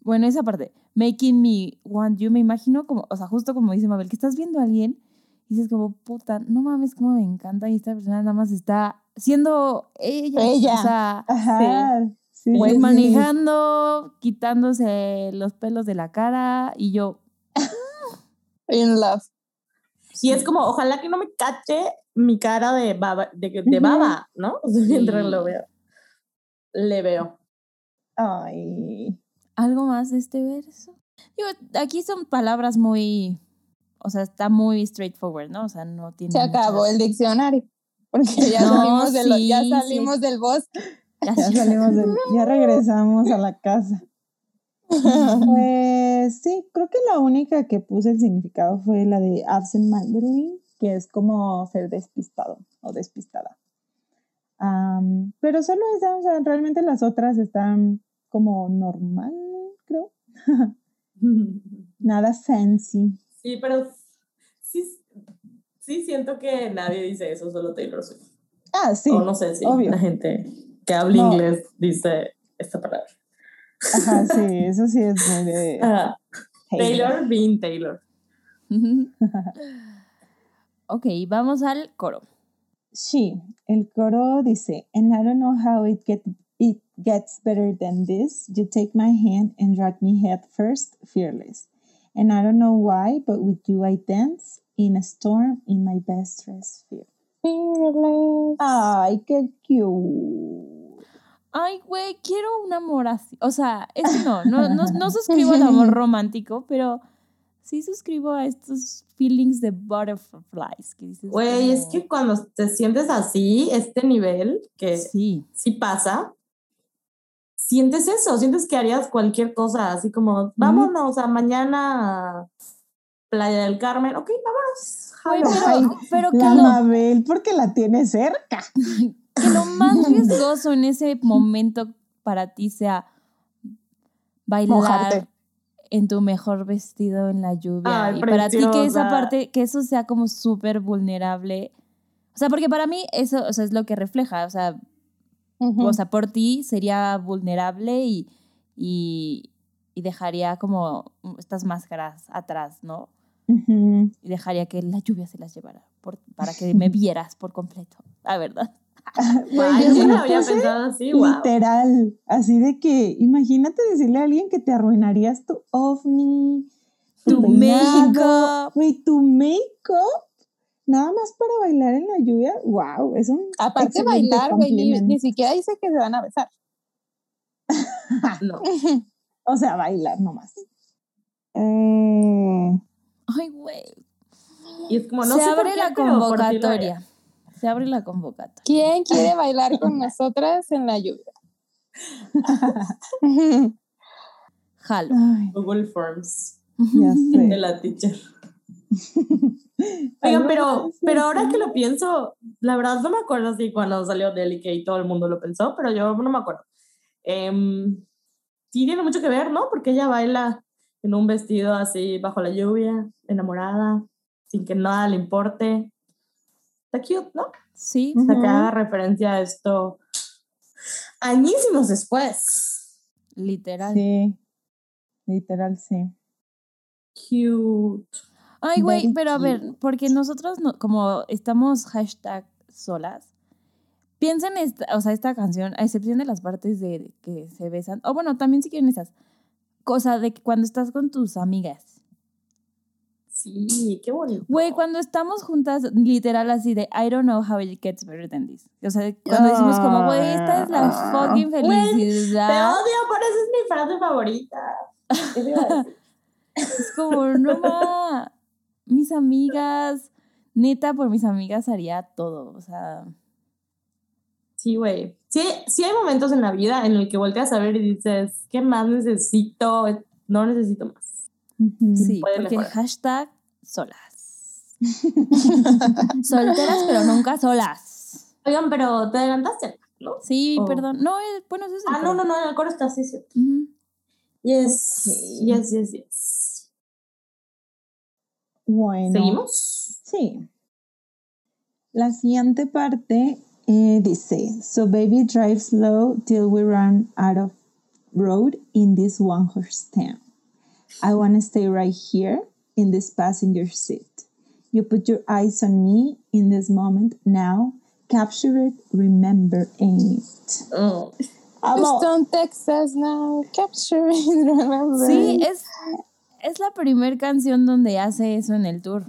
Bueno, esa parte. Making me want you, me imagino como, o sea, justo como dice Mabel, que estás viendo a alguien y dices como, puta, no mames, cómo me encanta y esta persona nada más está siendo ella. Ella. O sea, Ajá. Sí, sí. manejando, quitándose los pelos de la cara y yo. In love. Y es como, ojalá que no me cache mi cara de baba, de, de baba ¿no? Mientras Sí. lo veo. Le veo. Ay. ¿Algo más de este verso? Digo, aquí son palabras muy, o sea, está muy straightforward, ¿no? O sea, no tiene Se acabó el diccionario. Porque ya No, salimos, de lo- ya sí, salimos del bosque. Ya Ya sí. salimos del- ya regresamos a la casa. Pues sí, creo que la única que puse el significado fue la de absent-mindedly, que es como ser despistado o despistada. Am, pero solo esa, o sea, realmente las otras están como normal, creo. Nada fancy. Sí, pero sí, sí siento que nadie dice eso, solo Taylor Swift. Ah, sí. o no sé si obvio. la gente que habla No. inglés dice esta palabra. Ajá, sí, eso sí es muy de Taylor. Taylor being Taylor. ok, vamos al coro. She, el coro dice, and I don't know how it get gets better than this. You take my hand and drag me head first, fearless. And I don't know why, but with you I dance in a storm in my best dress. Fear. Fearless. Ay, qué cute. Ay, güey, quiero un amor así. O sea, es que no, no, no, no suscribo el amor romántico, pero sí suscribo a estos feelings de butterflies que dices. Güey, es que cuando te sientes así, este nivel, que Sí, sí pasa, sientes eso, sientes que harías cualquier cosa, así como, vámonos a mañana a Playa del Carmen, ok, vámonos. Jalo. pero, pero que, La lo, Mabel, porque la tiene cerca. que lo más riesgoso en ese momento para ti sea bailar Mojarte. en tu mejor vestido en la lluvia. Ay, y para ti que esa parte, que eso sea como súper vulnerable. O sea, porque para mí eso o sea, es lo que refleja. O sea, O sea, por ti sería vulnerable y, y, y dejaría como estas máscaras atrás, ¿no? Y dejaría que la lluvia se las llevara por- para que me vieras por completo, la verdad. Güey, Ay, yo sí lo había pensado así, wow. Literal, así de que imagínate decirle a alguien que te arruinarías tu ovni, Tu peinado, make-up. güey, tu make-up, nada más para bailar en la lluvia, wow, es un Aparte bailar, güey, ni, ni siquiera dice que se van a besar. No. O sea, bailar nomás. Mm, Ay, güey. Y es como, no se abre la convocatoria. Se abre la convocatoria. ¿Quién quiere bailar con nosotras en la lluvia? Jalo. Google Forms ya de sé. la teacher. Oigan, pero, pero ahora que lo pienso, la verdad no me acuerdo si cuando salió Delica y todo el mundo lo pensó, pero yo no me acuerdo. Em, sí tiene mucho que ver, ¿no? Porque ella baila en un vestido así bajo la lluvia, enamorada, sin que nada le importe. Está cute, ¿no? Sí, O sea, que haga referencia a esto añísimos después. literal. Sí, literal, sí. Cute. Ay, güey, pero a ver, porque nosotros no- como estamos hashtag solas, piensen esta, o sea, esta canción, a excepción de las partes de que se besan, o bueno, también si quieren esas, cosa de que cuando estás con tus amigas. Sí, qué bonito. Güey, cuando estamos juntas, literal así de I don't know how it gets better than this. O sea, cuando decimos como, güey, esta es la fucking Güey, Te felicidad. odio, por eso es mi frase favorita. ¿Qué te? Es como, no ma, mis amigas, neta, por mis amigas haría todo. O sea, Sí, güey. Sí, sí hay momentos en la vida en el que volteas a ver y dices, ¿qué más necesito? No necesito más. Sí, porque mejorar. hashtag solas. Solteras, pero nunca solas. Oigan, pero te adelantaste, ¿no? Sí, Oh. perdón. No, eh, bueno, eso es el Ah, no, no, no, en el coro está así, sí. Ujú. Yes, yes, yes, yes. Bueno. ¿Seguimos? Sí. La siguiente parte eh, dice, So baby drive slow till we run out of road in this one horse town. I want to stay right here in this passenger seat. You put your eyes on me in this moment now. Capture it, remember it. Oh. Amo. Houston, Texas, now capture it, remember. Sí, es, es la primer canción donde hace eso en el tour,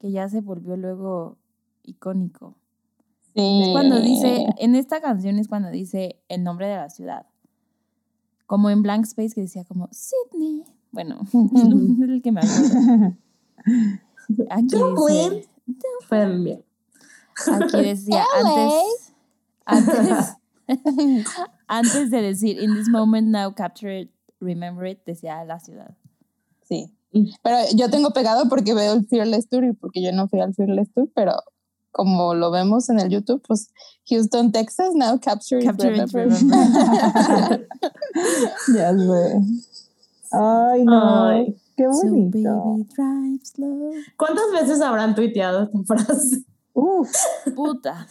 que ya se volvió luego icónico. Sí. Es cuando dice, en esta canción es cuando dice el nombre de la ciudad. Como en Blank Space que decía como Sydney. Bueno, es el que me acuerdo. Aquí dice, aquí decía antes, antes, antes de decir in this moment now capture it, remember it, decía la ciudad. Sí. Pero yo tengo pegado porque veo el Fearless Tour y porque yo no fui al Fearless Tour, pero como lo vemos en el YouTube, pues Houston, Texas, now capture, it, Capture it, remember. ya sé. Ay, no. Ay. Qué So bonito. slow. ¿Cuántas veces habrán tuiteado esta frase? Uf. Puta.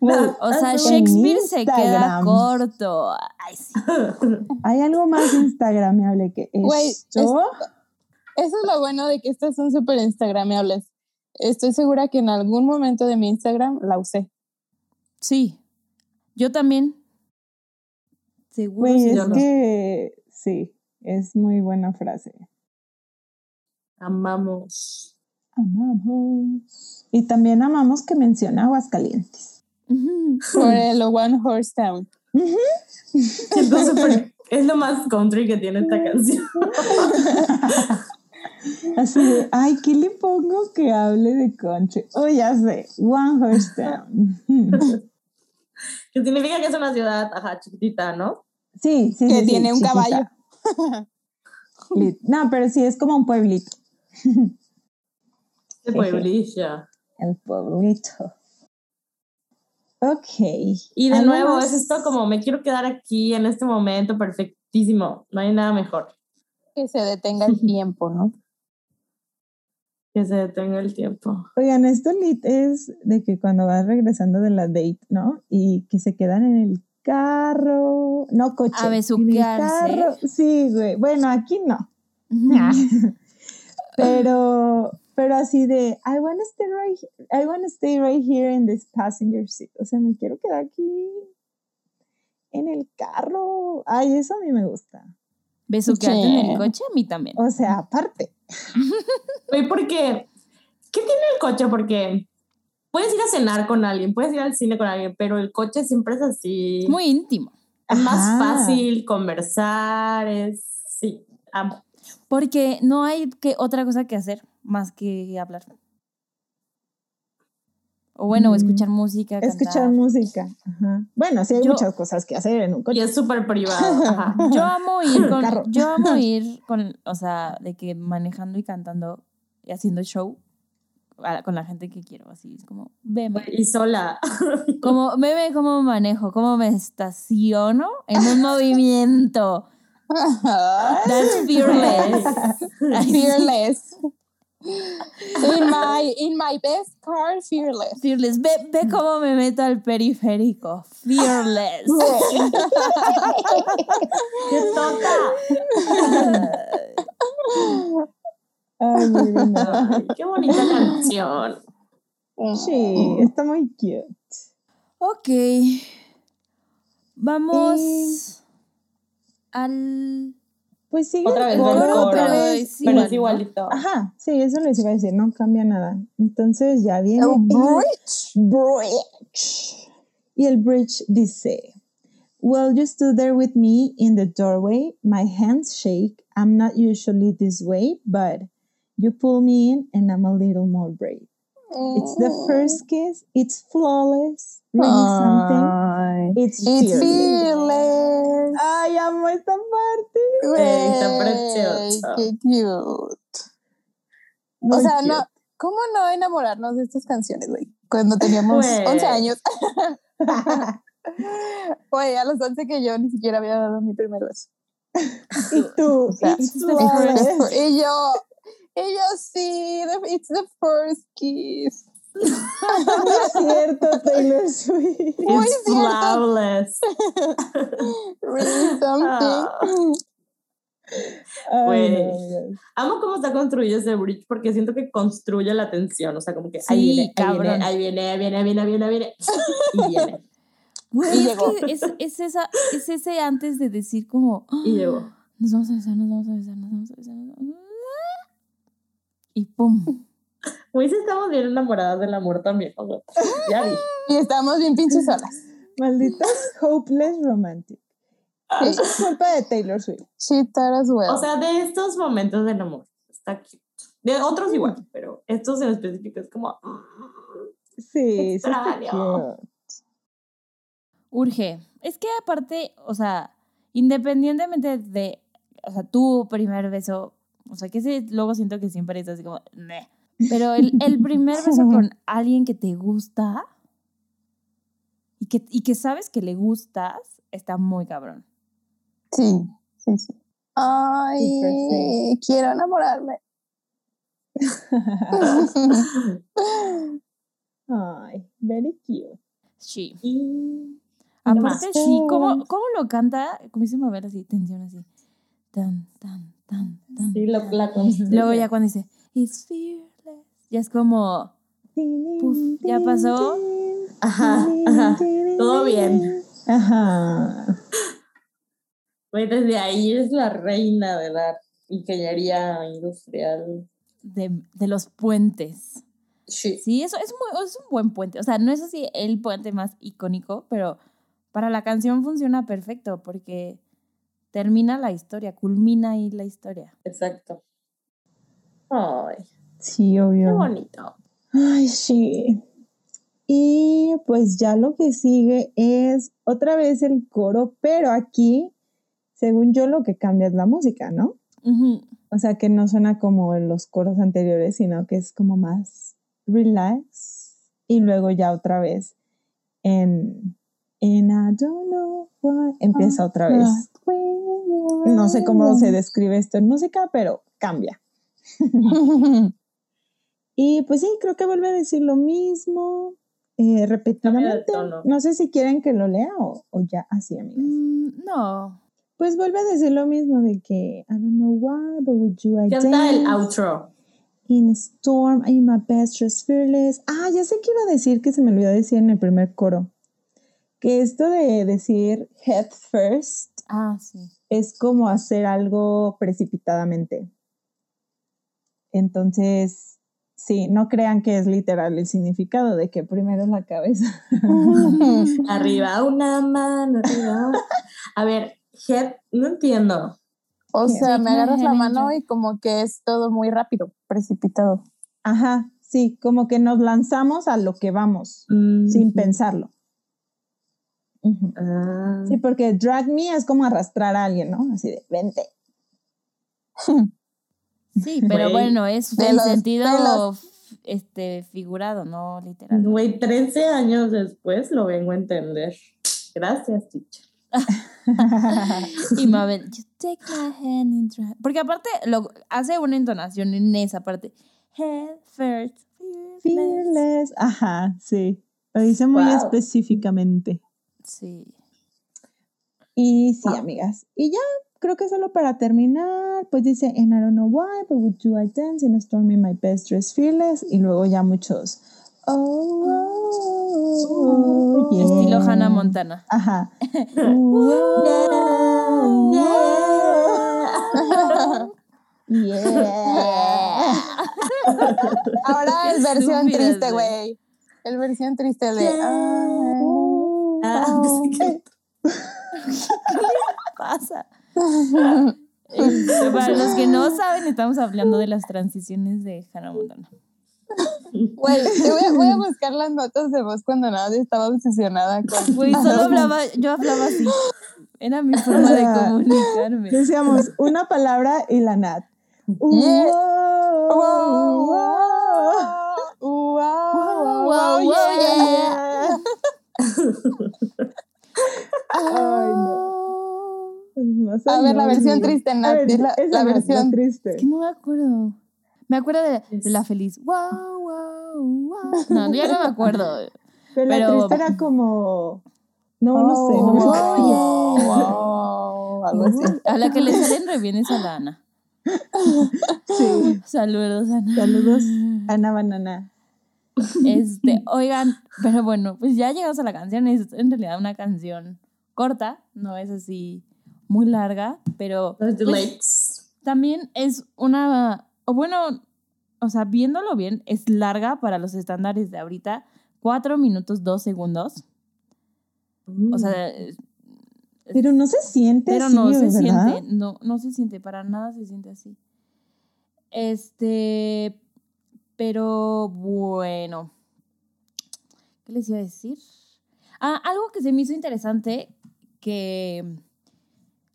O sea, Shakespeare se queda corto. Ay, sí. Hay algo más instagramable que esto. Güey, es- Eso es lo bueno de que estas son súper instagramables. Estoy segura que en algún momento de mi Instagram la usé. Sí. Yo también. Seguro. Güey, sí. es que sí, es muy buena frase. Amamos. Amamos. Y también amamos que menciona Aguascalientes. Ujú. Por el One Horse Town. Siento súper- es lo más country que tiene esta canción. Así de, ay, ¿qué le pongo que hable de country? Oh, ya sé, One Horse Town. Que significa que es una ciudad, ajá, chiquitita, ¿no? Sí, sí, Que sí, sí, tiene un chiquita. caballo. Lit- No, pero sí, es como un pueblito. De pueblilla. El pueblito. Ok. Y de ¿Algo nuevo, más? es esto como me quiero quedar aquí en este momento perfectísimo. No hay nada mejor. Que se detenga el tiempo, ¿no? Que se detenga el tiempo. Oigan, esto lit es de que cuando vas regresando de la date, ¿no? Y que se quedan en el carro, no coche. A besuquearse. carro. Sí, güey. Bueno, aquí no. pero, pero así de, I want to stay right, I want to stay right here in this passenger seat. O sea, me quiero quedar aquí en el carro. Ay, eso a mí me gusta. Besuquearte en el coche, a mí también. O sea, aparte. Güey, porque, ¿qué tiene el coche? Porque puedes ir a cenar con alguien, puedes ir al cine con alguien, pero el coche siempre es así. Muy íntimo. es más Ajá. fácil conversar, es, sí, amo. Porque no hay que otra cosa que hacer más que hablar. O bueno, o Mm. escuchar música. Escuchar cantar. música. Ajá. Bueno, sí hay Yo- muchas cosas que hacer en un Y coche. es súper privado. Ajá. Yo amo ir Carro. con, yo amo ir con, o sea, de que manejando y cantando y haciendo show con la gente que quiero, así es como, veme, Y sola. como, veme cómo manejo, cómo me estaciono en un movimiento. That's fearless. Fearless. In my, in my best car, fearless. Fearless. Ve, ve cómo me meto al periférico. Fearless. ¡Qué tonta! Ay. Ay, ¡Qué bonita canción! Sí, está muy cute. Ok. Vamos al Pues sigue Otra vez el el coro, coro, pero es pero igual, es igualito. Ajá, sí, eso les iba a decir, no cambia nada. Entonces ya viene El el bridge. bridge. Y el bridge dice, Well, you stood there with me in the doorway. My hands shake. I'm not usually this way, but you pull me in and I'm a little more brave. It's the first kiss. It's flawless. Really something. Ay. It's, It's fearless. Ay, amo esta parte. Güey, está Güey, precioso. Qué cute. Muy o sea, cute. no, ¿cómo no enamorarnos de estas canciones, güey? Cuando teníamos Güey. 11 años. Güey, a los 11 que yo ni siquiera había dado mi primer beso. y tú, O sea, it's it's the flawless. first- Y yo, y yo sí, it's the first kiss. Es cierto, Taylor Swift. Muy It's cierto. flawless. Really something. Ah. No, amigas. Amo cómo está construido ese bridge porque siento que construye la tensión. O sea, como que Sí, ahí viene, ahí cabrón. viene, ahí viene, ahí viene, ahí viene, ahí viene, ahí viene. Y viene. Güey, Y es llegó. que es, es esa, es ese antes de decir como, "Ah, Y llegó. nos vamos a besar, nos vamos a besar, nos vamos a besar. nos vamos a-". Y pum. Si estamos bien enamoradas del amor también. o sea, ya vi. Y estamos bien pinches solas. Malditas hopeless romantic. Eso es culpa de Taylor Swift. She well. O sea, de estos momentos del amor. Está cute. De otros igual, pero estos en específico es como. mm, Sí, sí Extraño. Urge. Es que aparte, o sea, independientemente de, o sea, tu primer beso, o sea, que ese luego siento que siempre es así como, "Meh". pero el, el primer beso con alguien que te gusta y que, y que sabes que le gustas, está muy cabrón. sí, sí, sí. Ay, quiero enamorarme. Ay, very cute. Sí. Y. Aparte, sí, ¿cómo, cómo lo canta? Comienza a mover así, tensión así. Tan, tan, tan, tan. Sí, lo, la construye. Luego ya cuando dice, it's fearless, ya es como, Puf, ya pasó. Ajá, ajá. Todo bien. Ajá. Güey, desde ahí es la reina de la ingeniería industrial. de, de los puentes. Sí. Sí, eso es, muy, es un buen puente. O sea, no es así el puente más icónico, pero para la canción funciona perfecto porque termina la historia, culmina ahí la historia. Exacto. Ay, Sí, qué obvio. bonito. Ay, sí. Y pues ya lo que sigue es otra vez el coro, pero aquí, según yo, lo que cambia es la música, ¿no? O sea, que no suena como en los coros anteriores, sino que es como más relax. Y luego ya otra vez en, en I don't know why, empieza otra vez. No sé cómo se describe esto en música, pero cambia. Y pues sí, creo que vuelve a decir lo mismo eh, repetidamente. No sé si quieren que lo lea o, o ya así, amigas. Mm, no. Pues vuelve a decir lo mismo de que I don't know why, but with you I Canta el outro. In a storm, I'm my best dressed fearless. Ah, ya sé que iba a decir que se me olvidó decir en el primer coro. Que esto de decir head first Ah, sí. es como hacer algo precipitadamente. Entonces, sí, no crean que es literal el significado de que primero la cabeza. Arriba una mano, arriba. A ver, head, no entiendo. O sea, me agarras la mano y como que es todo muy rápido, precipitado. Ajá, sí, como que nos lanzamos a lo que vamos, Mm, sin pensarlo. Ah. Sí, porque drag me es como arrastrar a alguien, ¿no? Así de, vente. Sí, pero bueno, es en sentido pelos. este, figurado, no literal. Güey, 13 años después lo vengo a entender. Gracias, teacher. Y Mabel, you take my hand and try. Porque aparte lo, hace una entonación en esa parte. Head first, fearless. Fearless. Ajá, sí. Lo dice muy Wow. específicamente. Sí. Y sí, Wow. amigas. Y ya, creo que solo para terminar, pues dice, and I don't know why, but with you I dance in a storm in my best dress fearless. Y luego ya muchos. Oh, oh, oh, yeah. Estilo Hannah Montana. Ajá. yeah. Ahora es versión triste, güey. güey. El versión triste de. Ah, que- Pasa. Este, para los que no saben, estamos hablando de las transiciones de Hannah Montana. Güey, te voy, a- voy a buscar las notas de voz cuando nadie estaba obsesionada con. Güey, solo hablaba, yo hablaba así. Era mi forma de sea, comunicarme. Decíamos una palabra y la Nat. Ay, no. Es más A ver, la versión triste, A Nat, ver, di la- esa la versión- triste. Que no me acuerdo. Me acuerdo de, de la Es- feliz. Wow, wow, wow. No, ya no me acuerdo. Pero, la Pero- triste era como. No, no sé. No me Oh, acuerdo. wow, algo así. A la que le salen re bien es a la Ana. Sí. Saludos, Ana. Saludos, Ana Banana. Este, oigan, pero bueno, pues ya llegamos a la canción. Es en realidad una canción corta, no es así muy larga, pero Los pues, también es una, o bueno, o sea, viéndolo bien, es larga para los estándares de ahorita, 4 minutos 2 segundos. O sea, es- Pero no se siente pero así, no se ¿verdad? siente, no, no se siente, para nada se siente así. Este, pero bueno, ¿qué les iba a decir? Ah, algo que se me hizo interesante, que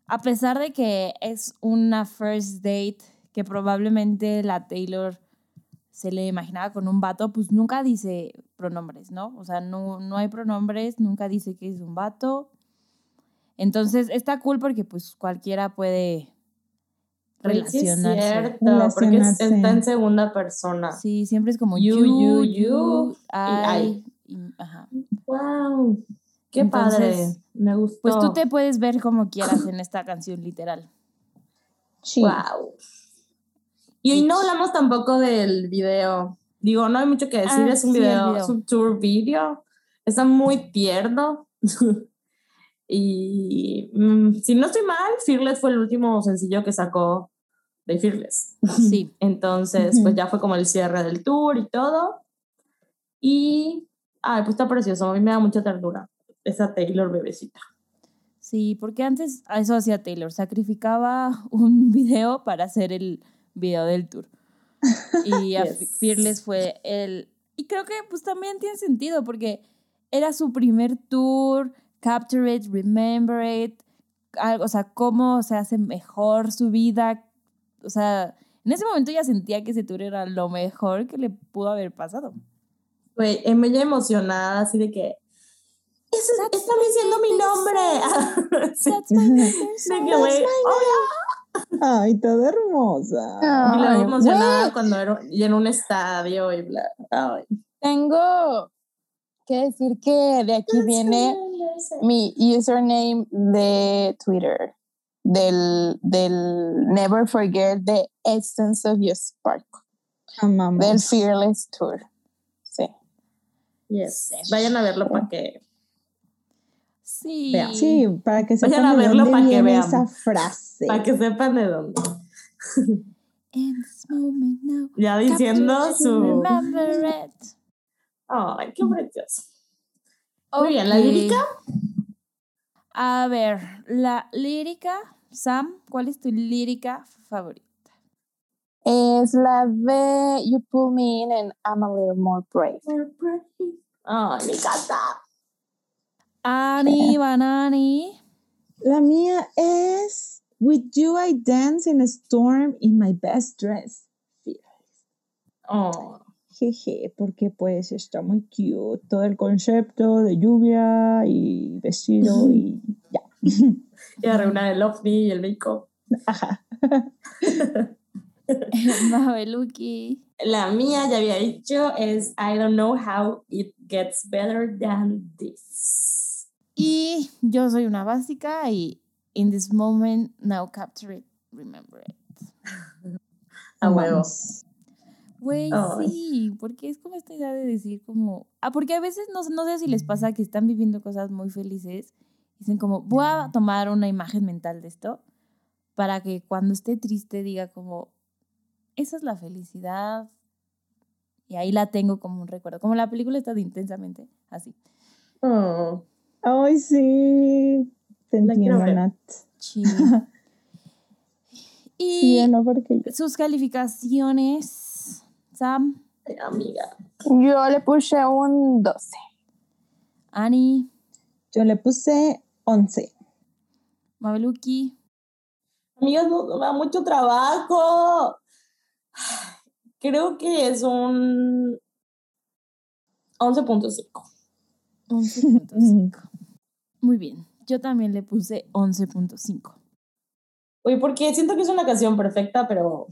a pesar de que es una first date que probablemente la Taylor se le imaginaba con un vato, pues nunca dice pronombres, ¿no? O sea, no, no hay pronombres, nunca dice que es un vato. Entonces está cool porque pues cualquiera puede Oye, sí es relacionarse. cierto, porque Relacionarse. está en segunda persona. Sí, siempre es como You, you, you, you, I. y- ajá. Wow, qué Entonces, padre. Me gustó. Pues tú te puedes ver como quieras en esta canción, literal. Sí. Wow. Y hoy no hablamos tampoco del video. Digo, no hay mucho que decir, Ah, es un sí, video, video. es un tour video. Está muy tierno. y mm, si no estoy mal, Fearless fue el último sencillo que sacó de Fearless. Sí. Entonces, pues ya fue como el cierre del tour y todo. Y, ay, pues está precioso. A mí me da mucha ternura esa Taylor bebecita. Sí, porque antes a eso hacía Taylor, sacrificaba un video para hacer el video del tour. Y a Yes. Fearless fue el... Y creo que pues también tiene sentido porque era su primer tour, Capture It, Remember It, algo, o sea, cómo se hace mejor su vida. O sea, en ese momento ya sentía que ese tour era lo mejor que le pudo haber pasado. Güey, em- ella emocionada, así de que. Eso, That's están my diciendo mi nombre. Sí, That's my number de que, güey, Ay, toda hermosa. Y luego Ay, emocionada cuando era y en un estadio y bla. Ay. Tengo que decir que de aquí viene mi username de Twitter. Del, del Never Forget the Essence of Your Spark. Amamos. Del Fearless Tour. Sí. Yes. Vayan a verlo para que. Sí. Vean. Sí, para que Vayan sepan a de verlo dónde para que vean. esa frase. Para que sepan de dónde. In this moment now. Ya diciendo su. Remember it. Ay, qué precioso. Muy bien, ¿la lírica? A ver, la lírica, Sam, ¿cuál es tu lírica favorita? Es la de You Pull Me In and I'm a Little More Brave. Ay, me encanta. Ani Banani. La mía es With you I dance in a storm in my best dress. Oh, Jeje, porque pues está muy cute todo el concepto de lluvia y vestido y ya. y arreglar el ovni y el make-up. Ajá. Mabeluki. La mía, ya había dicho, es I don't know how it gets better than this. Y yo soy una básica y In this moment, now capture it, remember it. A huevo. Güey, sí, porque es como esta idea de decir como... Ah, porque a veces no, no sé si les pasa que están viviendo cosas muy felices. Dicen como, voy a tomar una imagen mental de esto para que cuando esté triste diga como, esa es la felicidad. Y ahí la tengo como un recuerdo. Como la película está de intensamente, así. Oh, Ay, sí. Te entiendo. Nat. Sí, y no, porque sus calificaciones, Sam, amiga. Yo le puse un 12. Ani, Yo le puse 11. Mabeluki, Amigas, no, me da mucho trabajo. Creo que es un 11.5. 11.5. Muy bien. Yo también le puse 11.5. Oye, porque siento que es una canción perfecta, pero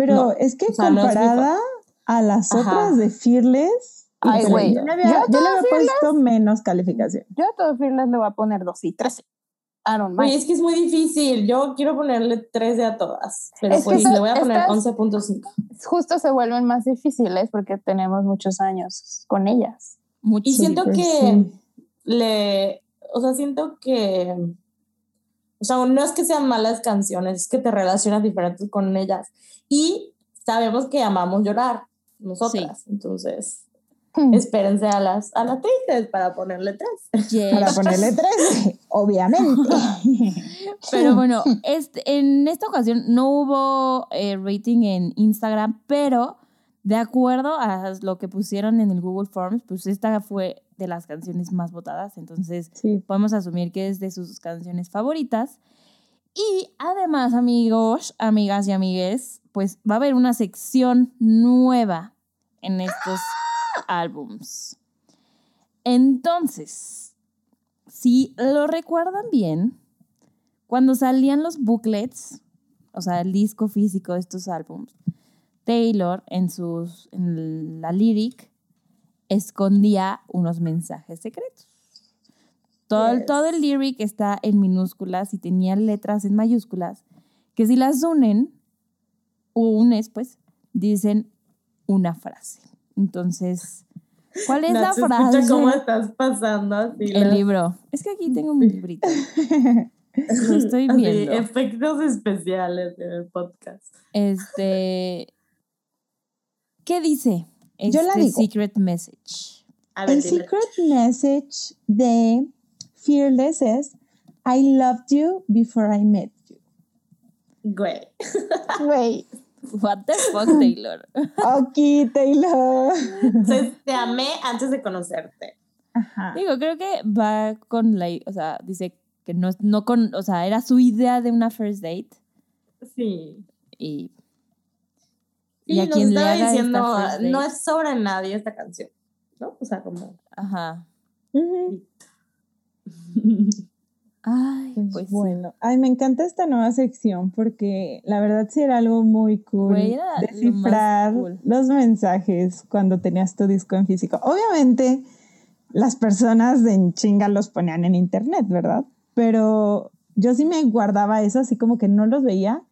Pero No, es que o sea, no es mi comparada a las Ajá. otras de Fearless, Ay, güey. yo le había, Yo yo le todas había puesto menos calificación. Yo a todo Fearless le voy a poner 2 y 13. I don't oye, es que es muy difícil. Yo quiero ponerle 13 a todas, pero Es pues le voy a poner estas- 11.5. Justo se vuelven más difíciles porque tenemos muchos años con ellas. Mucho. Y siento pues que sí. le, o sea, siento que, o sea, no es que sean malas canciones, es que te relacionas diferentes con ellas. Y sabemos que amamos llorar, nosotras. Entonces, Hmm. espérense a las, a las tristes para ponerle tres. Yes. Para ponerle 13, obviamente. Pero bueno, este, en esta ocasión no hubo eh, rating en Instagram, pero de acuerdo a lo que pusieron en el Google Forms, pues esta fue de las canciones más votadas, entonces Sí. podemos asumir que es de sus canciones favoritas. Y además, amigos, amigas y amigues, pues va a haber una sección nueva en estos álbums. Entonces, si lo recuerdan bien, cuando salían los booklets, o sea, el disco físico de estos álbums, Taylor en, sus, en la lyric escondía unos mensajes secretos. Todo, Yes. todo el lyric está en minúsculas y tenía letras en mayúsculas que si las unen, o unes, pues, dicen una frase. Entonces, ¿cuál es la se frase? cómo estás pasando así. El las- libro. Es que aquí tengo mi librito. Lo estoy así, viendo. efectos especiales en el podcast. Este. ¿Qué dice? Yo la Este digo. secret message. A ver, El secret message de Fearless es I loved you before I met you. Güey. Güey, What the fuck, Taylor. Ok, Taylor. Entonces, te amé antes de conocerte. Ajá. Digo, creo que va con la, o sea, dice que no, no con, o sea, era su idea de una first date Sí. y, Y, y a nos quien le estaba haga diciendo, date, no es sobre nadie esta canción, ¿no? O sea, como... ajá. Ay, Pues, pues, sí. bueno, ay, me encanta esta nueva sección porque la verdad sí era algo muy cool lo descifrar cool. los mensajes cuando tenías tu disco en físico. Obviamente las personas de en chinga los ponían en internet, ¿verdad? Pero yo sí me guardaba eso así como que no los veía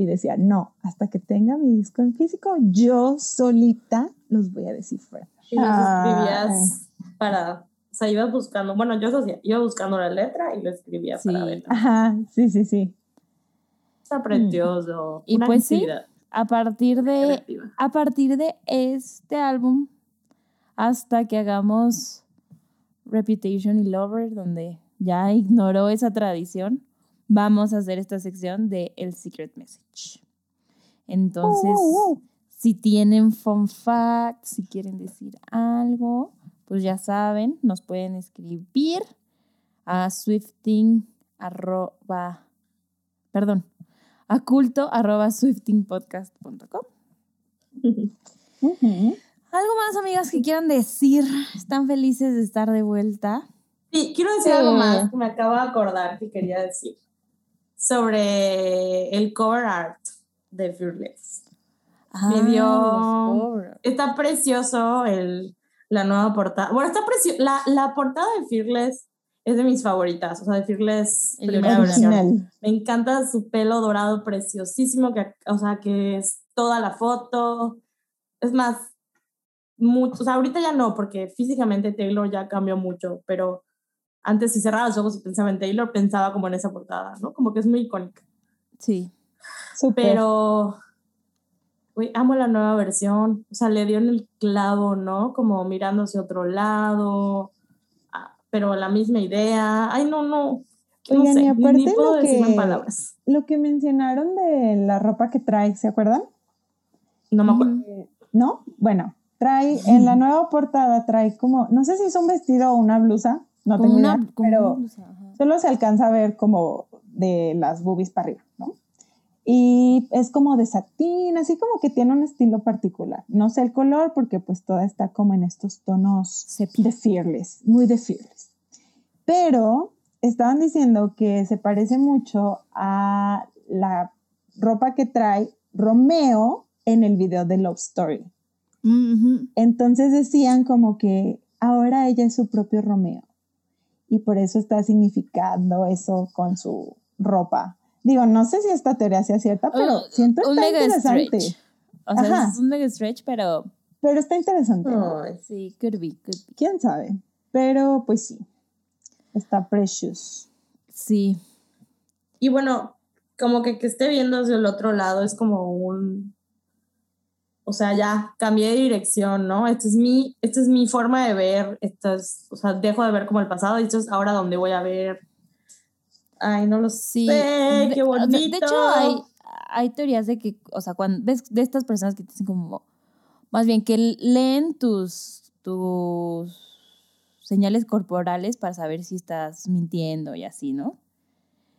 y decía, no, hasta que tenga mi disco en físico, yo solita los voy a descifrar. Y los Ah. escribías para... O sea, ibas buscando... Bueno, yo eso hacía. Iba buscando la letra y lo escribía Sí. para ver. Ajá, sí, sí, sí. Está precioso. Y una pues sí, A partir de, creativa. a partir de este álbum, hasta que hagamos Reputation y Lover, donde ya ignoró esa tradición, vamos a hacer esta sección de El Secret Message. Entonces, Uh, uh. si tienen fun facts, si quieren decir algo, pues ya saben, nos pueden escribir a swifting arroba, perdón, a culto arroba swiftingpodcast.com. ¿Algo más, amigas, que quieran decir? ¿Están felices de estar de vuelta? Sí, quiero decir Sí. algo más que me acabo de acordar que quería decir sobre el cover art de Fearless. Me dio- Ah, los covers. Está precioso el, la nueva portada. Bueno, está precioso. La, la portada de Fearless es de mis favoritas, o sea, de Fearless El primera versión. Original. Me encanta su pelo dorado preciosísimo, que, o sea, que es toda la foto. Es más, mucho, o sea, ahorita ya no, porque físicamente Taylor ya cambió mucho, pero antes si cerraba los ojos y pensaba en Taylor, pensaba como en esa portada, ¿no? Como que es muy icónica. Sí. Súper. Pero, uy, amo la nueva versión. O sea, le dio en el clavo, ¿no? Como mirando hacia otro lado, ah, pero la misma idea. Ay, no, no. no Oigan, sé, y ni- aparte ni puedo lo en que- palabras. Lo que mencionaron de la ropa que trae, ¿se acuerdan? No me acuerdo. Ujú. ¿No? Bueno, trae, en la nueva portada trae como, no sé si es un vestido o una blusa, no tengo una, idea, pero una solo se alcanza a ver como de las boobies para arriba, ¿no? Y es como de satín, así como que tiene un estilo particular. No sé el color porque pues toda está como en estos tonos Sepia. de Fearless, muy de Fearless. Pero estaban diciendo que se parece mucho a la ropa que trae Romeo en el video de Love Story. Ujú. Entonces decían como que ahora ella es su propio Romeo y por eso está significando eso con su ropa. Digo, no sé si esta teoría sea cierta, pero Un- siento está mega interesante. stretch. O sea, Ajá. es un mega stretch, pero Pero está interesante. sí, could be, could be. ¿Quién sabe? Pero pues sí, está precious. Sí. Y bueno, como que que esté viendo hacia el otro lado es como un... O sea, ya cambié de dirección, ¿no? Esta es mi, esta es mi forma de ver, esta es, o sea, dejo de ver como el pasado y esto es ahora donde voy a ver. Ay, no lo Sí. sé, qué bonito. de hecho, hay, hay teorías de que, o sea, cuando ves de estas personas que te dicen como, más bien que leen tus, tus señales corporales para saber si estás mintiendo y así, ¿no?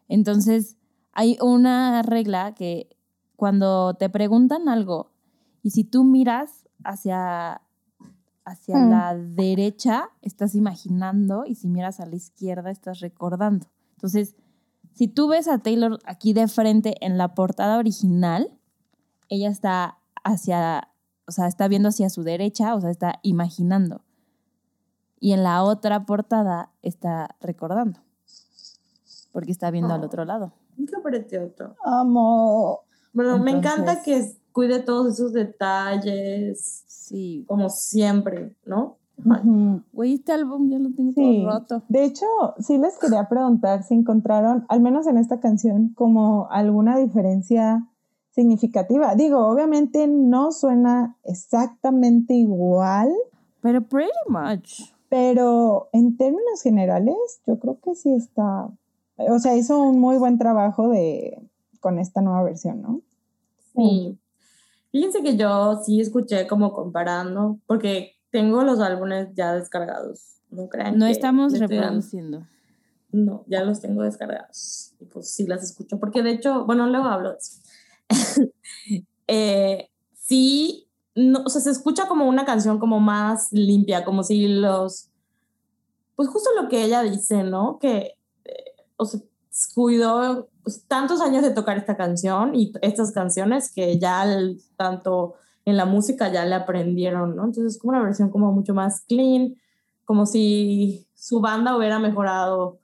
Entonces, hay una regla que cuando te preguntan algo y si tú miras hacia, hacia Mm. la derecha, estás imaginando y si miras a la izquierda, estás recordando. Entonces, si tú ves a Taylor aquí de frente en la portada original, ella está hacia, o sea, está viendo hacia su derecha, o sea, está imaginando. Y en la otra portada está recordando, porque está viendo al Oh. otro lado. Qué precioso. Amo. Bueno, me encanta que cuide todos esos detalles, Sí. como siempre, ¿no? Güey, este álbum ya lo tengo Sí. todo roto. De hecho, sí les quería preguntar si encontraron, al menos en esta canción, como alguna diferencia significativa. Digo, obviamente no suena exactamente igual, Pero pretty much. pero en términos generales, yo creo que sí está, o sea, hizo un muy buen trabajo de con esta nueva versión, ¿no? Sí. Fíjense que yo sí escuché como comparando, porque tengo los álbumes ya descargados. No crean No que estamos reproduciendo. No, ya los tengo descargados. Y pues sí las escucho, porque de hecho, bueno, luego hablo de eso. Eh, sí, no, o sea, se escucha como una canción como más limpia, como si los, pues justo lo que ella dice, ¿no? Que, eh, o sea, cuidó pues, tantos años de tocar esta canción y estas canciones que ya el- tanto en la música ya le aprendieron, ¿no? Entonces es como una versión como mucho más clean, como si su banda hubiera mejorado,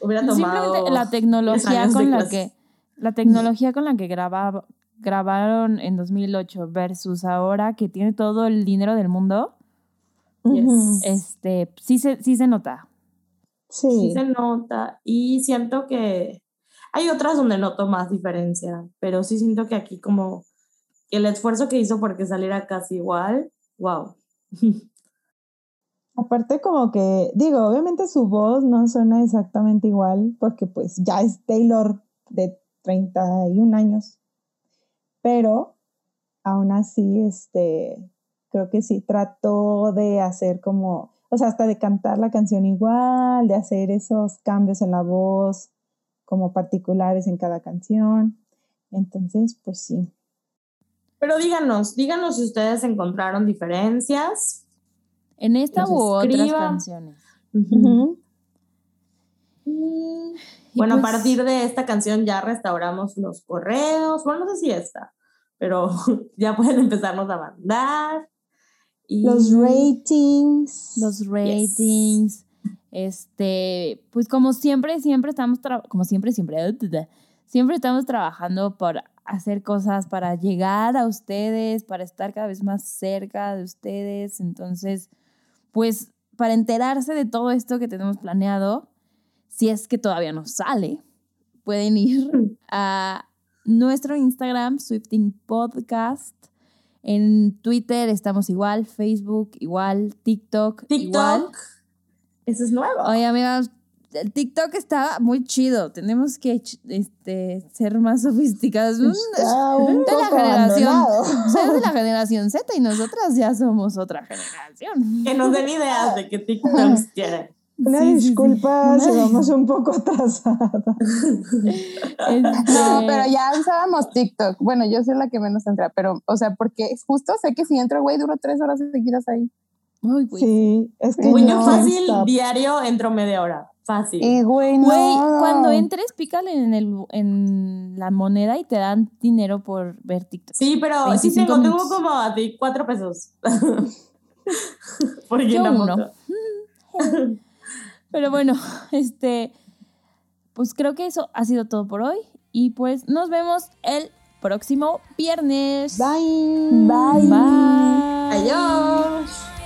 hubiera tomado... Simplemente la tecnología con la que la tecnología con la que grababa, grabaron en 2008 versus ahora que tiene todo el dinero del mundo, Yes. Este sí se sí se nota. Sí Sí. se nota y siento que hay otras donde noto más diferencia, pero sí siento que aquí como el esfuerzo que hizo porque saliera casi igual, wow. Aparte como que, digo, obviamente su voz no suena exactamente igual porque pues ya es Taylor de 31 años, pero aún así, este, creo que sí trató de hacer como, o sea, hasta de cantar la canción igual, de hacer esos cambios en la voz como particulares en cada canción. Entonces, pues sí. Pero díganos, díganos si ustedes encontraron diferencias. En esta Nos u otras canciones. Y Bueno, a pues, partir de esta canción ya restauramos los correos, bueno, no sé si esta, pero ya pueden empezarnos a mandar. Y Los ratings. los ratings, este, pues como siempre, siempre estamos, como siempre, siempre, siempre estamos trabajando por hacer cosas para llegar a ustedes, para estar cada vez más cerca de ustedes. Entonces, pues para enterarse de todo esto que tenemos planeado, si es que todavía no sale, pueden ir a nuestro Instagram, Swifting Podcast. En Twitter estamos igual, Facebook igual, TikTok, igual. TikTok. Eso es nuevo. Oye, amigas, el TikTok está muy chido. Tenemos que este, ser más sofisticados. Mm, Está un de la poco generación. Soy de la generación Z y nosotras ya somos otra generación. Que nos den ideas de qué TikToks quieren. Una Sí, sí, sí. disculpa si Una- vamos un poco atrasadas. Este, No, pero ya usábamos TikTok. Bueno, yo soy la que menos entra, pero, o sea, porque justo sé que si entro, güey, duro tres horas seguidas ahí. Ay, güey. Sí, es que Güey, yo no fácil, stop. diario entro media hora. Fácil. Y, güey, no. Güey, cuando entres, pícale en, el, en la moneda y te dan dinero por ver TikTok. Sí, pero sí 25 tengo, tengo minutos. como a ti cuatro pesos. Porque Yo uno. Pero bueno, este, pues creo que eso ha sido todo por hoy. Y pues nos vemos el próximo viernes. Bye. Bye. Bye. Adiós.